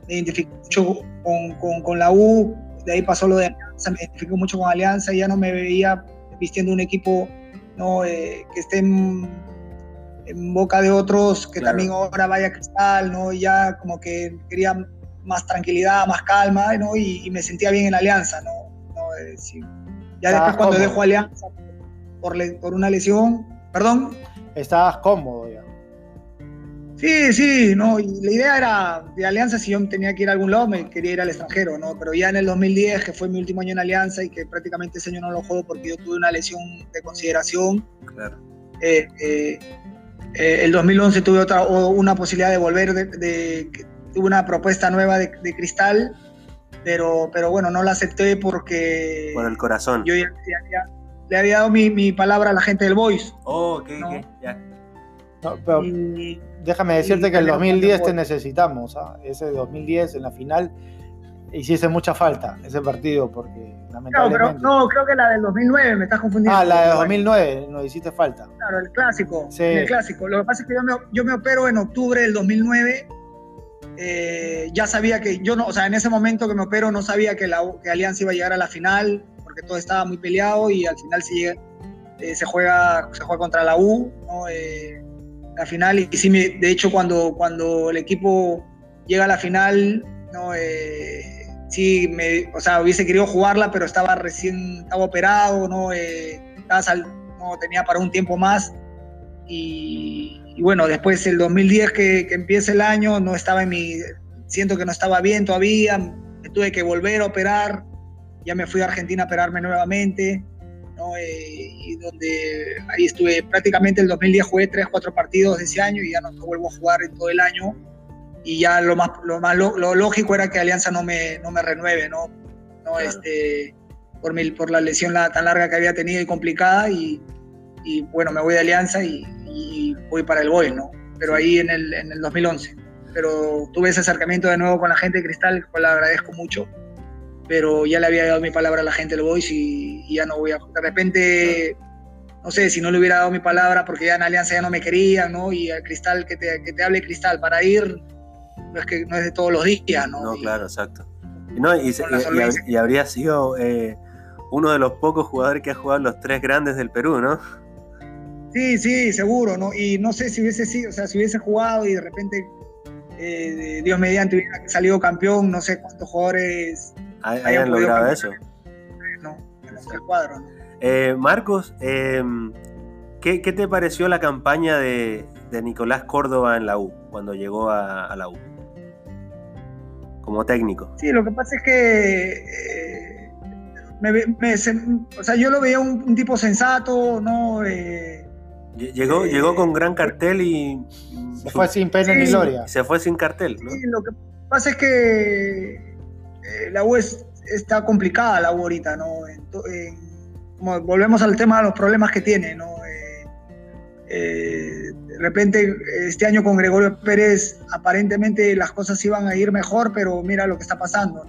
me identifico mucho con, con, con, la U, de ahí pasó lo de Alianza, me identifico mucho con Alianza y ya no me veía vistiendo un equipo ¿no? Eh, que esté en, boca de otros, que también ahora vaya a Cristal, ¿no? Ya como que quería más tranquilidad, más calma, ¿no? Y, y me sentía bien en Alianza, ¿no? Ya después cuando dejo Alianza por, por una lesión, perdón. Estabas cómodo ya. Sí, sí, no, y la idea era de Alianza, si yo tenía que ir a algún lado, me quería ir al extranjero, ¿no? Pero ya en el 2010, que fue mi último año en Alianza y que prácticamente ese año no lo juego porque yo tuve una lesión de consideración. Claro. Eh, eh, eh, el 2011 tuve otra, una posibilidad de volver, de, tuve una propuesta nueva de, de Cristal pero, pero bueno, no la acepté porque... Por el corazón. Yo ya, le había dado mi, mi, palabra a la gente del Voice. Oh, ok, ya. Déjame decirte que el 2010 te necesitamos, ¿ah? ese 2010 en la final hiciste mucha falta ese partido porque lamentablemente... no, creo que la del 2009 me estás confundiendo. Ah, la del 2009 no hiciste falta. Claro, el clásico. Sí. El clásico. Lo que pasa es que yo me, yo me opero en octubre del 2009 eh, ya sabía que yo no, o sea, en ese momento que me opero no sabía que, la, que Alianza iba a llegar a la final, porque todo estaba muy peleado y al final se, eh, se, juega, se juega contra la U, eh, la final, y sí, de hecho cuando, cuando el equipo llega a la final, ¿no? sí, me, o sea, hubiese querido jugarla, pero estaba recién, estaba operado, ¿no? Eh, no tenía para un tiempo más. Y, bueno, después el 2010 que, que empieza el año, no estaba en mi, siento que no estaba bien todavía, me tuve que volver a operar, ya me fui a Argentina a operarme nuevamente, ¿no? Eh, y donde ahí estuve prácticamente el 2010 jugué 3, 4 partidos de ese año y ya no vuelvo a jugar en todo el año y ya lo más, lo, más lo, lógico era que Alianza no me, no me renueve, ¿no? no este, por, mi, por la lesión la, tan larga que había tenido y complicada y, y bueno, me voy de Alianza y, y voy para el Boy, ¿no? Pero ahí en el, en el 2011. Pero tuve ese acercamiento de nuevo con la gente de Cristal, cual le agradezco mucho, pero ya le había dado mi palabra a la gente del Boys y, y ya no voy a... De repente no sé, si no le hubiera dado mi palabra porque ya en Alianza ya no me querían, ¿no? Y al Cristal, que te, que te hable Cristal para ir, no es, que, no es de todos los días, ¿no? No, claro, exacto. No, y, y, habría sido eh, uno de los pocos jugadores que ha jugado los tres grandes del Perú, ¿no? Sí, sí, seguro, ¿no? Y no sé si hubiese sido, o sea, si hubiese jugado y de repente, eh, Dios mediante, hubiera salido campeón, no sé cuántos jugadores hayan logrado eso. No, en los tres cuadros, ¿no? Eh, Marcos, em, ¿qué, te pareció la campaña de, Nicolás Córdoba en la U, cuando llegó a la U? como técnico. Sí, lo que pasa es que eh, o sea, yo lo veía un, tipo sensato, ¿no? Eh, llegó, eh, llegó con gran cartel y... Se fue sin pena ni gloria. Se fue sin cartel, ¿no? Sí, lo que pasa es que la U está complicada, la U ahorita, ¿no? volvemos al tema de los problemas que tiene, ¿no? Eh, de repente, este año con Gregorio Pérez, aparentemente las cosas iban a ir mejor, pero mira lo que está pasando.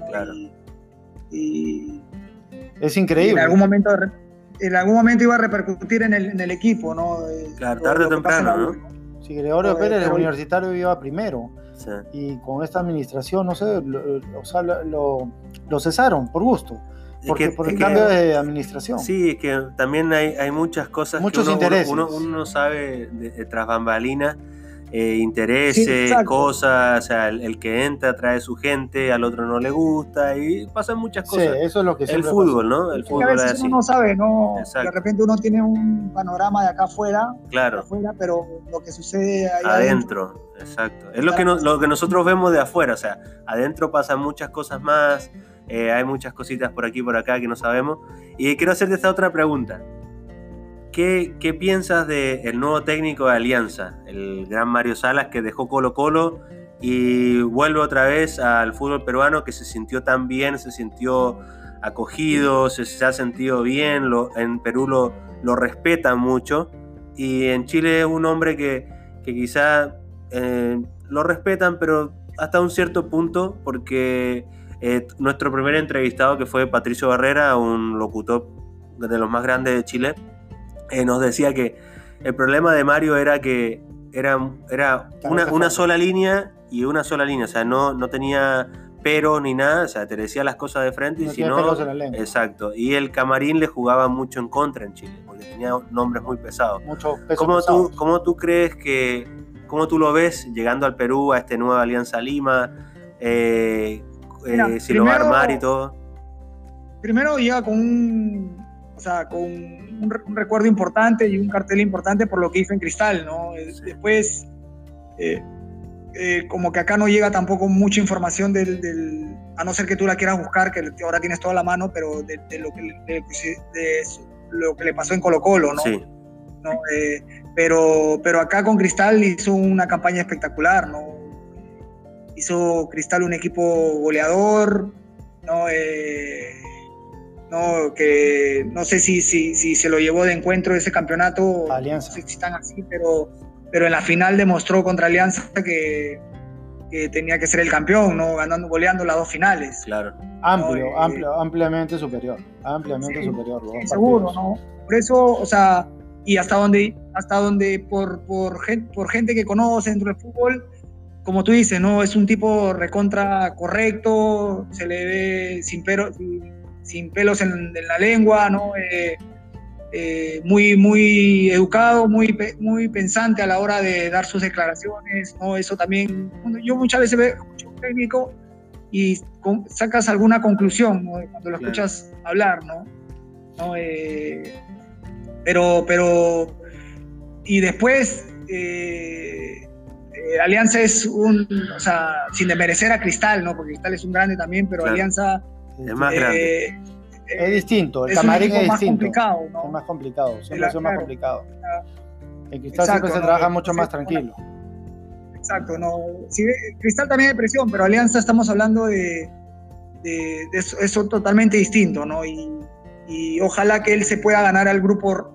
es increíble. En algún momento, en algún momento iba a repercutir en el, equipo, ¿no? Claro, tarde o temprano, ¿no? Si Gregorio Pérez, el universitario, iba primero. Y con esta administración, no sé, o sea, lo, lo cesaron por gusto. Porque, por el cambio de administración. Sí, que también hay, hay muchas cosas Muchos que uno, intereses. Uno, uno, sabe de, tras bambalinas, eh, intereses, cosas, o sea, el, que entra trae su gente, al otro no le gusta y pasan muchas cosas. Sí, eso es lo que El fútbol, ¿no? El fútbol a veces uno no sabe, ¿no? De repente uno tiene un panorama de acá afuera, claro. afuera pero lo que sucede ahí adentro. Exacto. Es lo que, lo que nosotros vemos de afuera, o sea, adentro pasan muchas cosas más eh, hay muchas cositas por aquí y por acá que no sabemos. Y quiero hacerte esta otra pregunta. ¿Qué, qué piensas del nuevo técnico de Alianza, el gran Mario Salas, que dejó Colo Colo y vuelve otra vez al fútbol peruano que se sintió tan bien, se sintió acogido, se, se ha sentido bien, lo, en Perú lo, lo respetan mucho y en Chile es un hombre que, que quizá eh, lo respetan, pero hasta un cierto punto, porque eh, nuestro primer entrevistado, que fue Patricio Barrera, un locutor de los más grandes de Chile, eh, nos decía que el problema de Mario era que era, era una, sola línea y una sola línea, o sea, no, no tenía pero ni nada, o sea, te decía las cosas de frente y si no... Exacto, y el camarín le jugaba mucho en contra en Chile, porque tenía nombres muy pesados. Mucho ¿Cómo, Tú, ¿Cómo tú crees que, cómo tú lo ves llegando al Perú, a este nueva Alianza Lima? Eh, eh, si lo va a armar y todo. Primero llega con un, sea, con un, recuerdo importante y un cartel importante por lo que hizo en Cristal, ¿no? Eh, después, eh, como que acá no llega tampoco mucha información del, a no ser que tú la quieras buscar, que ahora tienes toda la mano, pero de, lo, que, de, lo que le pasó en Colo Colo, ¿no? Sí. ¿no? pero, pero acá con Cristal hizo una campaña espectacular, ¿no? hizo Cristal un equipo goleador, ¿no? Eh, no, que no sé si, si, si, se lo llevó de encuentro ese campeonato, Alianza. no sé si están así, pero, pero en la final demostró contra Alianza que, que tenía que ser el campeón, ¿no? Ganando, goleando las dos finales. Claro. Amplio, eh, amplio ampliamente superior, ampliamente superior. seguro, ¿no? Por eso, o sea, y hasta donde, hasta donde por, por, por gente que conoce dentro del fútbol, como tú dices, ¿no? Es un tipo recontra correcto, se le ve sin, sin pelos en, la lengua, ¿no? Eh, eh, muy, muy educado, muy, muy pensante a la hora de dar sus declaraciones, ¿no? Eso también, yo muchas veces veo un técnico y sacas alguna conclusión cuando lo escuchas hablar, ¿no? Eh, pero, pero, y después, Alianza es un, o sea, sin desmerecer a Cristal, ¿no? Porque Cristal es un grande también, pero Alianza... Es más grande. Es distinto, el camarín es, distinto. Complicado, ¿no? Es más complicado, siempre es más complicado. En Cristal siempre se trabaja mucho más tranquilo. Exacto, no. Cristal también hay presión, pero Alianza estamos hablando de, de, eso, totalmente distinto, ¿no? Y, y, ojalá que él se pueda ganar al grupo,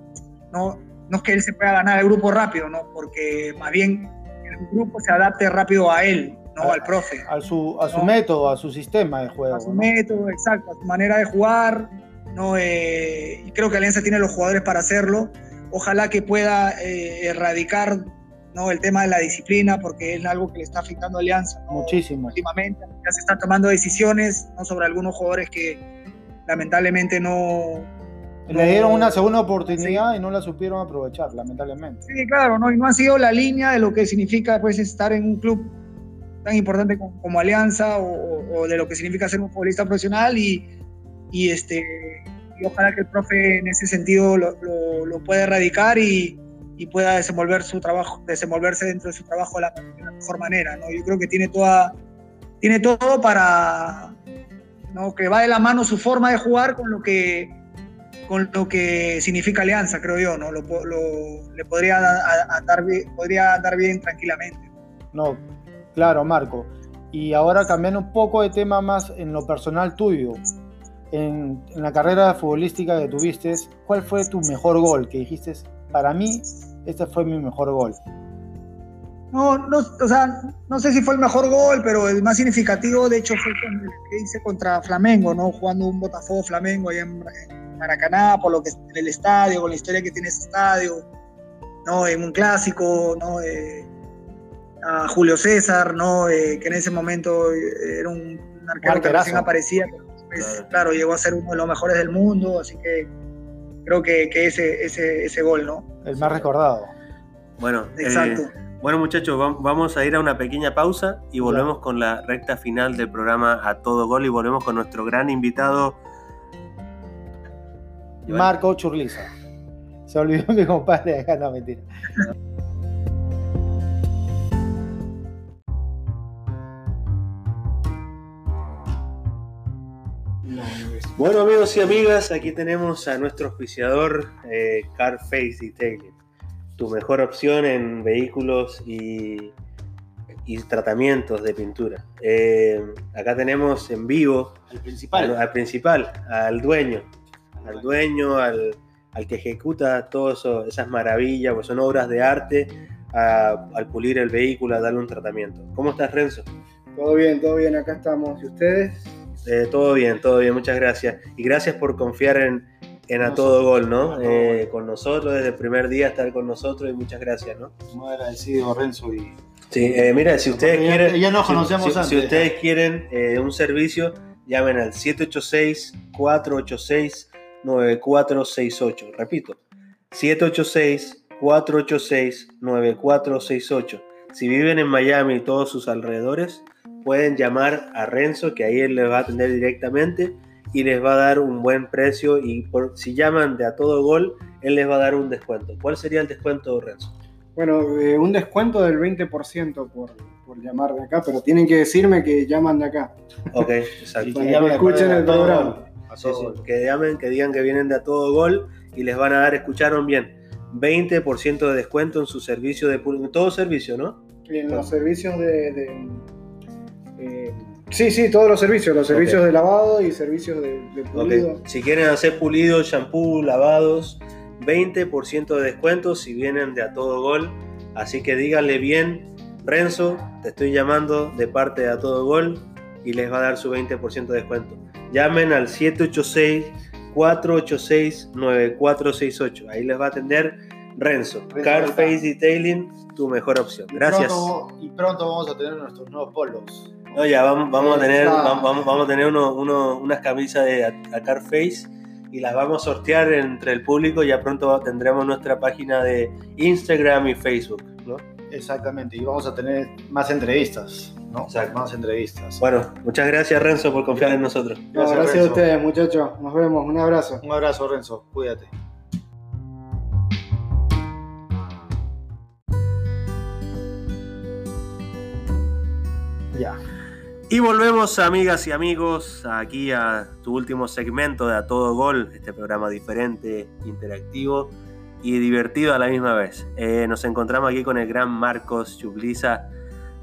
¿no? No es que él se pueda ganar al grupo rápido, ¿no? Porque más bien el grupo se adapte rápido a él, ¿no? al profe. A su, a su método, a su sistema de juego. A su método, exacto, a su manera de jugar, ¿no? Eh, y creo que Alianza tiene los jugadores para hacerlo. Ojalá que pueda eh, erradicar ¿no? el tema de la disciplina, porque es algo que le está afectando a Alianza. Muchísimo. Últimamente ya se están tomando decisiones ¿no? sobre algunos jugadores que lamentablemente no... Le dieron una segunda oportunidad y no la supieron aprovechar, lamentablemente. Sí, claro, ¿no? y no ha sido la línea de lo que significa pues, estar en un club tan importante como, Alianza o, de lo que significa ser un futbolista profesional y, y este, y ojalá que el profe en ese sentido lo, lo, lo pueda erradicar y, y pueda desenvolver su trabajo, desenvolverse dentro de su trabajo de la, mejor manera. ¿no? Yo creo que tiene, toda, tiene todo para ¿no? que va de la mano su forma de jugar con lo que, con lo que significa alianza, creo yo. ¿no? Lo, le podría, dar, podría andar bien tranquilamente. No, claro, Marco. Y ahora cambiando un poco de tema más en lo personal tuyo. En, la carrera futbolística que tuviste, ¿cuál fue tu mejor gol que dijiste? Para mí, este fue mi mejor gol. No, no, o sea, no sé si fue el mejor gol, pero el más significativo, de hecho, fue el que hice contra Flamengo, ¿no? Jugando un Botafogo Flamengo ahí en, Maracaná, por lo que en el estadio, con la historia que tiene ese estadio, ¿no? En un clásico, ¿no? Eh, a Julio César, ¿no? Eh, que en ese momento era un, arquero que recién aparecía, pues, claro, llegó a ser uno de los mejores del mundo, así que creo que, ese, ese, ese, gol, ¿no? El más recordado. Bueno, Exacto. Eh, bueno muchachos, vamos a ir a una pequeña pausa y volvemos con la recta final del programa A Todo Gol y volvemos con nuestro gran invitado. Marco Churliza. Se olvidó mi compadre acá, no mentira. Bueno amigos y amigas, aquí tenemos a nuestro auspiciador eh, Carface Detailing, tu mejor opción en vehículos y, tratamientos de pintura. Eh, acá tenemos en vivo al principal, al, principal, al dueño, al dueño, al, que ejecuta todas esas maravillas, pues son obras de arte, al pulir el vehículo, a darle un tratamiento. ¿Cómo estás Renzo? Todo bien, todo bien, acá estamos. ¿Y ustedes? Eh, todo bien, todo bien, muchas gracias. Y gracias por confiar en, en A Todo Gol, ¿no? Eh, con nosotros, desde el primer día estar con nosotros y muchas gracias, ¿no? Muy agradecido, Renzo. Y... Sí, eh, mira, si ustedes quieren. Ya, nos conocemos si, antes. Si ustedes quieren un servicio, llamen al 786-486-9468. Repito, 786-486-9468. Si viven en Miami y todos sus alrededores, pueden llamar a Renzo, que ahí él les va a atender directamente y les va a dar un buen precio. Y por, si llaman de a todo gol, él les va a dar un descuento. ¿Cuál sería el descuento, Renzo? Bueno, eh, un descuento del 20% por, por llamar de acá, pero tienen que decirme que llaman de acá. Ok, exacto. que escuchen el programa. que llamen, que digan que vienen de a todo gol y les van a dar, escucharon bien, 20% de descuento en su servicio de todo servicio, ¿no? En los servicios de sí, sí, todos los servicios, los servicios de lavado y servicios de, pulido. Si quieren hacer pulido, shampoo, lavados, 20% de descuento si vienen de a todo gol. Así que díganle bien, Renzo, te estoy llamando de parte de a todo gol y les va a dar su 20% de descuento. Llamen al 786 486 9468. Ahí les va a atender Renzo. Carface Detailing, tu mejor opción. Gracias. y pronto vamos a tener nuestros nuevos polos. No, ya vamos, vamos a tener, vamos, vamos, a tener uno, uno, unas camisas de a, Carface y las vamos a sortear entre el público. Ya pronto tendremos nuestra página de Instagram y Facebook, ¿no? Exactamente, y vamos a tener más entrevistas. ¿no? Más entrevistas. Bueno, muchas gracias Renzo por confiar en nosotros. Gracias, a ustedes, muchachos. Nos vemos. Un abrazo. Un abrazo, Renzo. Cuídate. Ya. Y volvemos, amigas y amigos, aquí a tu último segmento de A Todo Gol, este programa diferente, interactivo y divertido a la misma vez. Eh, nos encontramos aquí con el gran Marcos Chubliza,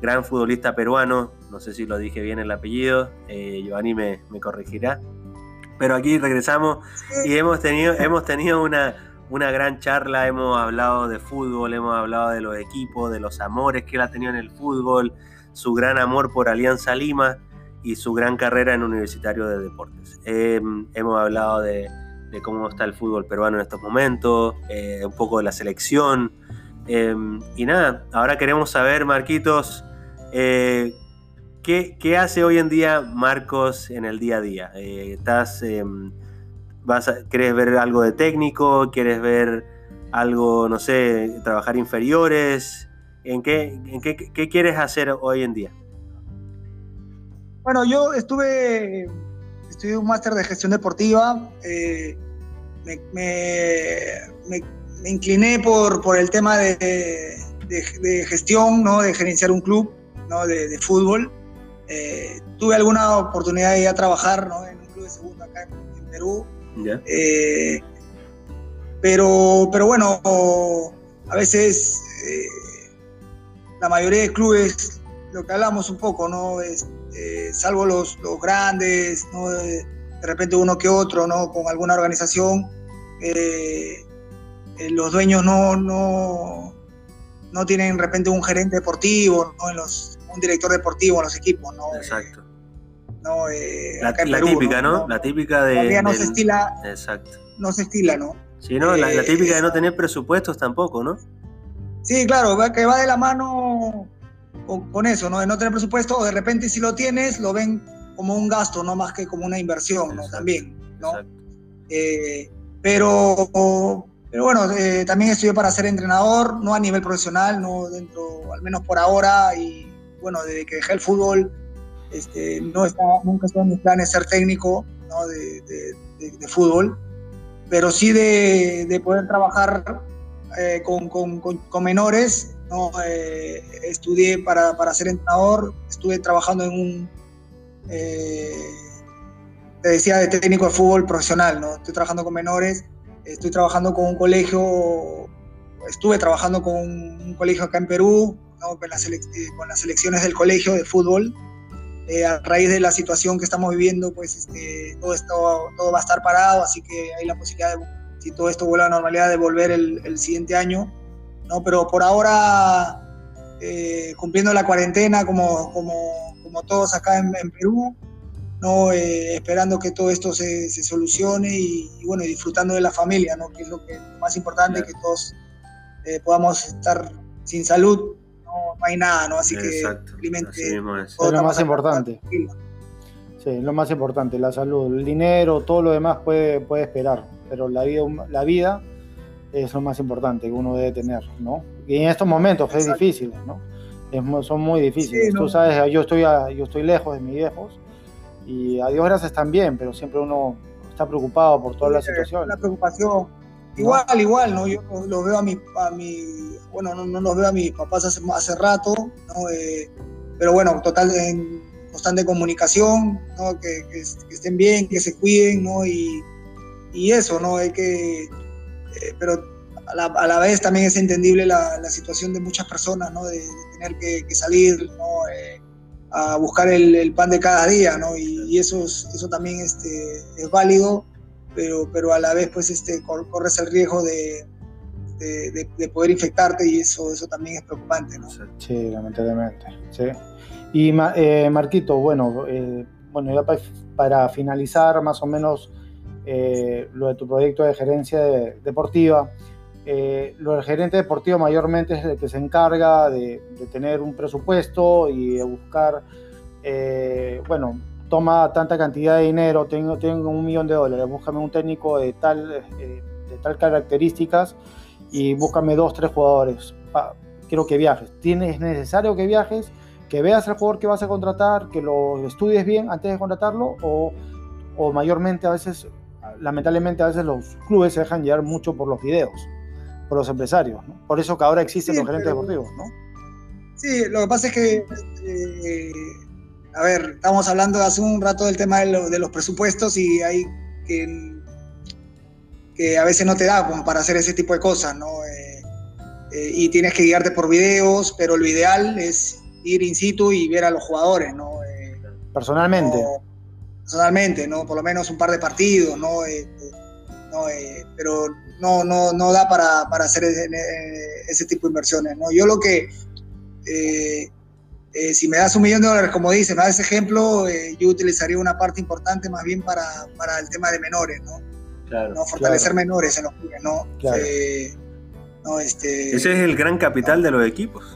gran futbolista peruano, no sé si lo dije bien el apellido, eh, Giovanni me, corregirá, pero aquí regresamos y hemos tenido, hemos tenido una, una gran charla, hemos hablado de fútbol, hemos hablado de los equipos, de los amores que él ha tenido en el fútbol, su gran amor por Alianza Lima y su gran carrera en Universitario de Deportes. Em, hemos hablado de, cómo está el fútbol peruano en estos momentos, eh, un poco de la selección. Em, y nada, ahora queremos saber, Marquitos, eh, ¿qué, hace hoy en día Marcos en el día a día? Eh, ¿Estás, em, vas ¿Quieres ver algo de técnico? ¿Quieres ver algo, no sé, trabajar inferiores? ¿En qué, qué, quieres hacer hoy en día? Bueno, yo estuve, estudié un máster de gestión deportiva, eh, me, incliné por, por el tema de, gestión, ¿no? de gerenciar un club ¿no? de, fútbol. Eh, tuve alguna oportunidad de ir a trabajar ¿no? en un club de segunda acá en, Perú. Eh, pero, pero bueno, a veces la mayoría de clubes, lo que hablamos un poco, ¿no? Es, eh, salvo los, los grandes, ¿no? De, repente uno que otro, ¿no? Con alguna organización, eh, eh, los dueños no, no, no tienen de repente un gerente deportivo, ¿no? En los, un director deportivo en los equipos, ¿no? Exacto. ¿no? la, típica, ¿no? La típica de... Todavía no se estila. Exacto. No se estila, ¿no? Sí, ¿no? la, típica de no tener presupuestos tampoco, ¿no? Sí, claro, que va de la mano con, eso, ¿no? De no tener presupuesto, o de repente si lo tienes, lo ven como un gasto, no más que como una inversión, ¿no? También, ¿no? Eh, pero, pero bueno, eh, también estudié para ser entrenador, no a nivel profesional, no dentro, al menos por ahora, y bueno, desde que dejé el fútbol, este, no estaba, nunca estuve en mis planes ser técnico ¿no? de, de, fútbol, pero sí de poder trabajar eh, con, con, con, menores, ¿no? Eh, estudié para, para, ser entrenador, estuve trabajando en un, eh, te decía, de técnico de fútbol profesional, ¿no? Estoy trabajando con menores, estoy trabajando con un colegio, estuve trabajando con un colegio acá en Perú, ¿no? con, las con, las selecciones del colegio de fútbol. a raíz de la situación que estamos viviendo, pues este, todo esto todo va a estar parado, así que hay la posibilidad de si todo esto vuelve a la normalidad, de volver el, siguiente año. ¿no? Pero por ahora, eh, cumpliendo la cuarentena como, como, como todos acá en, Perú, ¿no? Eh, esperando que todo esto se, se solucione y, bueno, disfrutando de la familia, ¿no? que es lo, que, más importante, que todos eh, podamos estar sin salud, no, hay nada, ¿no? Así que simplemente es. lo más importante. Sí, lo más importante, la salud. El dinero, todo lo demás puede, puede esperar pero la vida, la vida es lo más importante que uno debe tener, ¿no? Y en estos momentos es difícil, ¿no? son muy difíciles. Tú sabes, yo estoy, yo estoy lejos de mis viejos y a Dios gracias también, pero siempre uno está preocupado por toda la situación. La preocupación. Igual, igual, ¿no? Yo los veo a mi, a mi bueno, no, no los veo a mis papás hace, hace rato, ¿no? Eh, pero bueno, total, en constante comunicación, ¿no? Que, que, estén bien, que se cuiden, ¿no? Y, y eso, ¿no? Hay que, eh, pero a la, a la, vez también es entendible la, la, situación de muchas personas, ¿no? De, tener que, salir, ¿no? Eh, a buscar el, el, pan de cada día, ¿no? Y, eso, es, eso también este, es válido, pero, pero a la vez, pues, este, corres el riesgo de, de, de, poder infectarte y eso, eso también es preocupante, ¿no? Sí, lamentablemente, sí. Y eh, Marquito, bueno, bueno, ya para, para finalizar más o menos eh, lo de tu proyecto de gerencia deportiva. Eh, lo del gerente deportivo mayormente es el que se encarga de, tener un presupuesto y de buscar, eh, bueno, toma tanta cantidad de dinero, tengo, tengo un millón de dólares, búscame un técnico de tal, de tal características y búscame dos, tres jugadores. quiero que viajes. ¿Es necesario que viajes? que veas al jugador que vas a contratar, que lo estudies bien antes de contratarlo, o, o mayormente a veces, lamentablemente a veces los clubes se dejan llevar mucho por los videos, por los empresarios, ¿no? Por eso que ahora existen Sí, los gerentes pero- deportivos, ¿no? Sí, lo que pasa es que, eh, a ver, estamos hablando hace un rato del tema de, lo- de los presupuestos y hay que, que a veces no te da como para hacer ese tipo de cosas, ¿no? Eh, eh, y tienes que guiarte por videos, pero lo ideal es ir in situ y ver a los jugadores, ¿no? Personalmente. Personalmente, ¿no? Por lo menos un par de partidos, ¿no? Eh, no, eh, pero no, no, no da para, para hacer ese, ese tipo de inversiones, ¿no? Yo lo que, eh, si me das un millón de dólares, como dice, me das ese ejemplo, yo utilizaría una parte importante más bien para, para el tema de menores, ¿no? Claro. ¿no? Fortalecer Claro. menores en los clubes, ¿no? Claro. No, este... Ese es el gran capital de los equipos.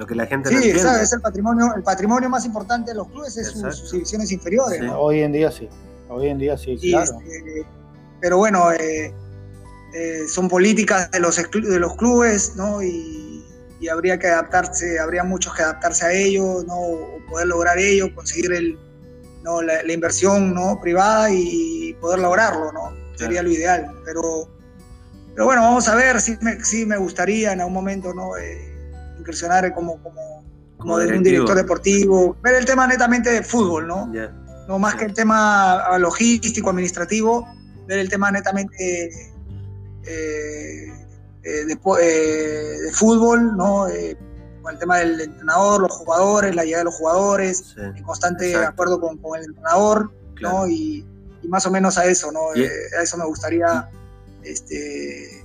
Lo que la gente no Sí, entiende. exacto, es el patrimonio, el patrimonio más importante de los clubes es sus, sus divisiones inferiores, Sí. ¿no? Hoy en día sí. Hoy en día sí, Y, claro. este, pero bueno, eh, eh, son políticas de los, exclu- de los clubes, ¿no? Y, y habría que adaptarse, habría muchos que adaptarse a ello, ¿no? O poder lograr ello, conseguir el, ¿no? la, la inversión ¿no? privada y poder lograrlo, ¿no? Sería lo ideal. Pero, pero bueno, vamos a ver, sí me, sí me gustaría en algún momento, ¿no? Eh, incursionar como, como, como de un director deportivo, ver el tema netamente de fútbol, ¿no? No más que el tema logístico, administrativo, ver el tema netamente eh, eh, de, eh, de fútbol, ¿no? Eh, con el tema del entrenador, los jugadores, la llegada de los jugadores, Sí, en constante Exacto. acuerdo con, con el entrenador, claro. ¿no? Y, y más o menos a eso, ¿no? A eso me gustaría este,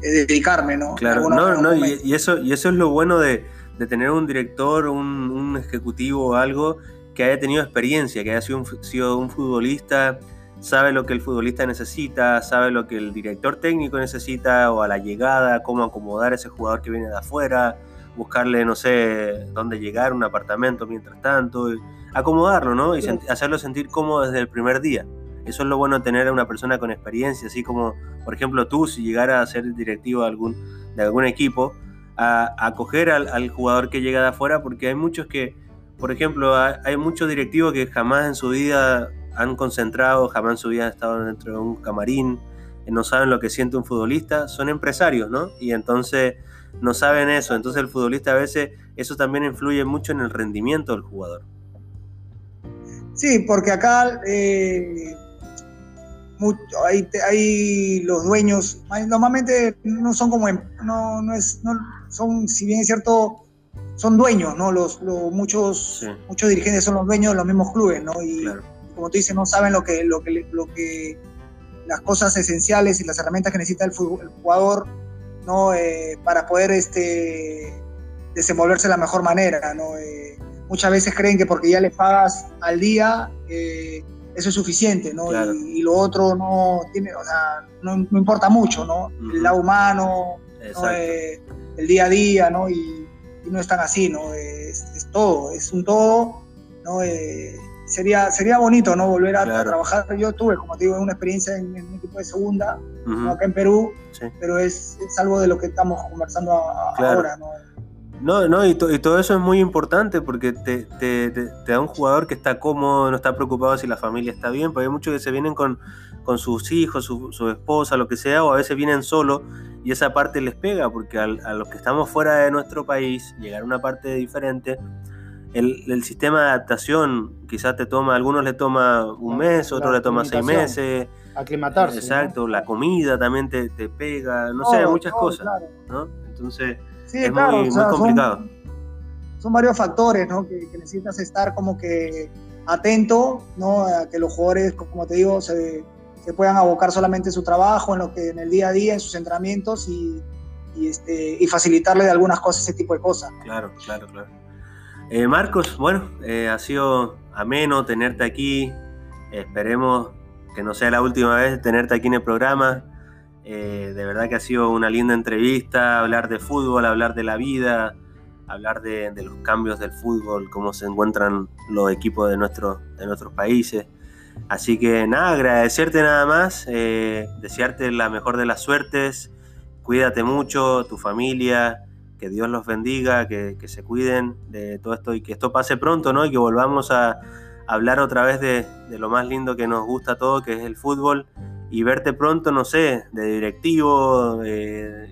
dedicarme, ¿no? Claro, no, no, y, eso, y eso es lo bueno de, de tener un director, un, un ejecutivo o algo que haya tenido experiencia, que haya sido un, fu- sido un futbolista, sabe lo que el futbolista necesita, sabe lo que el director técnico necesita, o a la llegada, cómo acomodar a ese jugador que viene de afuera, buscarle, no sé, dónde llegar, un apartamento mientras tanto, y acomodarlo, ¿no? Y Sí. sent- hacerlo sentir cómodo desde el primer día. Eso es lo bueno tener a una persona con experiencia, así como, por ejemplo, tú, si llegara a ser directivo de algún, de algún equipo, a acoger al, jugador que llega de afuera, porque hay muchos que, por ejemplo, hay, hay muchos directivos que jamás en su vida han concentrado, jamás en su vida han estado dentro de un camarín, eh, no saben lo que siente un futbolista, son empresarios, ¿no? Y entonces no saben eso, entonces el futbolista a veces, eso también influye mucho en el rendimiento del jugador. Sí, porque acá eh, mu- hay, hay los dueños, normalmente no son como, em- no, no es, no, son, si bien es cierto, son dueños, ¿no? Los, los- muchos, Sí. muchos dirigentes son los dueños de los mismos clubes, ¿no? Y Claro. como tú dices, no saben lo que, lo que, lo que, las cosas esenciales y las herramientas que necesita el, fútbol- el jugador, ¿no? Eh, para poder, este, desenvolverse de la mejor manera, ¿no? Eh, muchas veces creen que porque ya le pagas al día, eh, eso es suficiente, ¿no? Claro. Y, y lo otro no tiene, o sea, no, no importa mucho, ¿no? El lado humano, ¿no? Eh, el día a día, ¿no? Y, y no es tan así, ¿no? Es, es todo, es un todo, ¿no? Eh, sería, sería bonito, ¿no? Volver a, trabajar. Yo tuve, como te digo, una experiencia en, en un equipo de segunda, acá en Perú, sí. pero es, es algo de lo que estamos conversando a- a- Claro. ahora, ¿no? No, no, y, to- y todo eso es muy importante porque te, te- te- te da un jugador que está cómodo, no está preocupado si la familia está bien, porque hay muchos que se vienen con, con sus hijos, su, su esposa, lo que sea, o a veces vienen solo y esa parte les pega, porque al- a los que estamos fuera de nuestro país, llegar a una parte diferente, el, el sistema de adaptación quizás te toma, a algunos le toma un mes, otros le toma seis meses, Aclimatarse. ¿no? exacto, la comida también te, te pega, no sé, muchas cosas, claro. ¿no? Entonces Sí, es claro, muy, o sea, muy son- complicado. son varios factores, ¿no? Que, que necesitas estar como que atento, ¿no? A que los jugadores, como te digo, se, se puedan abocar solamente en su trabajo, en lo que en el día a día, en sus entrenamientos y, y, este, y facilitarle de algunas cosas ese tipo de cosas. Claro, claro, claro. Eh, Marcos, bueno, eh, ha sido ameno tenerte aquí. Esperemos que no sea la última vez de tenerte aquí en el programa. Eh, de verdad que ha sido una linda entrevista, hablar de fútbol, hablar de la vida, hablar de, de los cambios del fútbol, cómo se encuentran los equipos de, nuestro, de nuestros países. Así que nada, agradecerte nada más, eh, desearte la mejor de las suertes, cuídate mucho, tu familia, que Dios los bendiga, que, se cuiden de todo esto y que esto pase pronto, ¿no? Y que volvamos a, hablar otra vez de, lo más lindo que nos gusta a todos, que es el fútbol, y verte pronto, no sé, de directivo,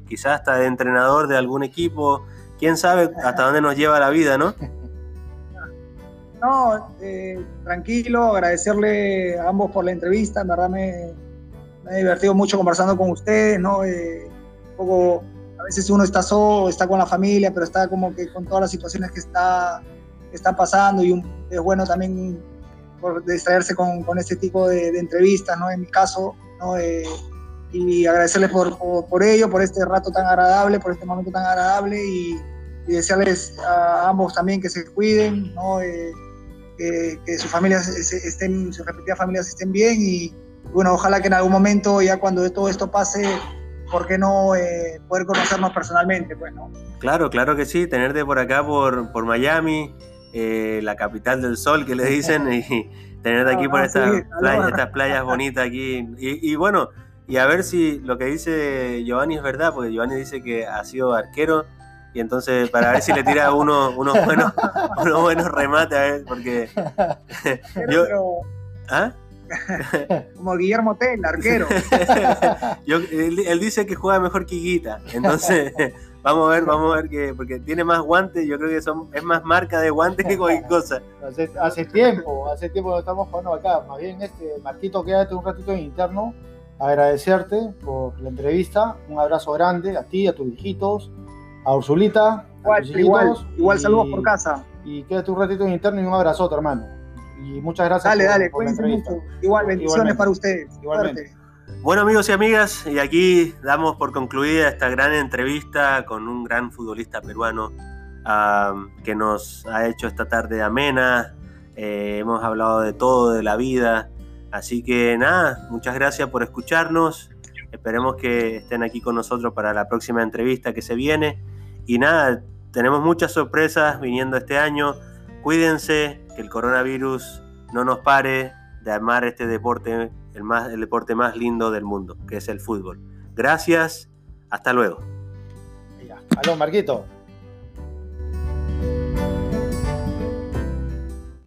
quizás hasta de entrenador de algún equipo, quién sabe hasta dónde nos lleva la vida, ¿no? (laughs) No, eh, tranquilo, agradecerle a ambos por la entrevista, en verdad me, me he divertido mucho conversando con ustedes, ¿no? Eh, un a veces uno está solo, está con la familia, pero está como que con todas las situaciones que está, que están pasando y es bueno también por distraerse con, con este tipo de, entrevistas, ¿no? En mi caso, ¿no? Eh, y agradecerles por, por, ello, por este rato tan agradable, por este momento tan agradable y, desearles a ambos también que se cuiden, ¿no? Eh, que, sus familias estén, sus respectivas familias estén bien y bueno, ojalá que en algún momento, ya cuando todo esto pase, ¿por qué no eh, poder conocernos personalmente? Pues, Claro, claro que sí, tenerte por acá, por, por Miami, eh, la capital del sol que le dicen, y tenerte aquí por estas, playas, estas playas bonitas aquí. Y, bueno, y a ver si lo que dice Giovanni es verdad, porque Giovanni dice que ha sido arquero. Y entonces, para ver si le tira uno, unos, buenos, (laughs) unos buenos remates, a ver, porque. (laughs) yo, ¿Ah? (laughs) Como Guillermo Tell, arquero. él, dice que juega mejor que Guita. Entonces, vamos a ver, vamos a ver que. Porque tiene más guantes, yo creo que son, es más marca de guantes que cualquier (laughs) cosa. Hace, tiempo, hace tiempo que estamos jugando acá. Más bien, este, Marquito, quédate un ratito en interno. Agradecerte por la entrevista. Un abrazo grande a ti, a tus hijitos, a Ursulita. Igual, igual, saludos por casa. Y quédate un ratito en interno y un abrazo, hermano. Y muchas gracias. Dale, dale, por mucho. Igual, bendiciones para ustedes. Igualmente. Bueno amigos y amigas, y aquí damos por concluida esta gran entrevista con un gran futbolista peruano que nos ha hecho esta tarde amena. Eh, hemos hablado de todo, de la vida. Así que nada, muchas gracias por escucharnos. Esperemos que estén aquí con nosotros para la próxima entrevista que se viene. Y nada, tenemos muchas sorpresas viniendo este año. Cuídense, que el coronavirus no nos pare de amar este deporte, el, más, el deporte más lindo del mundo, que es el fútbol. Gracias, hasta luego. Aló, Marquito.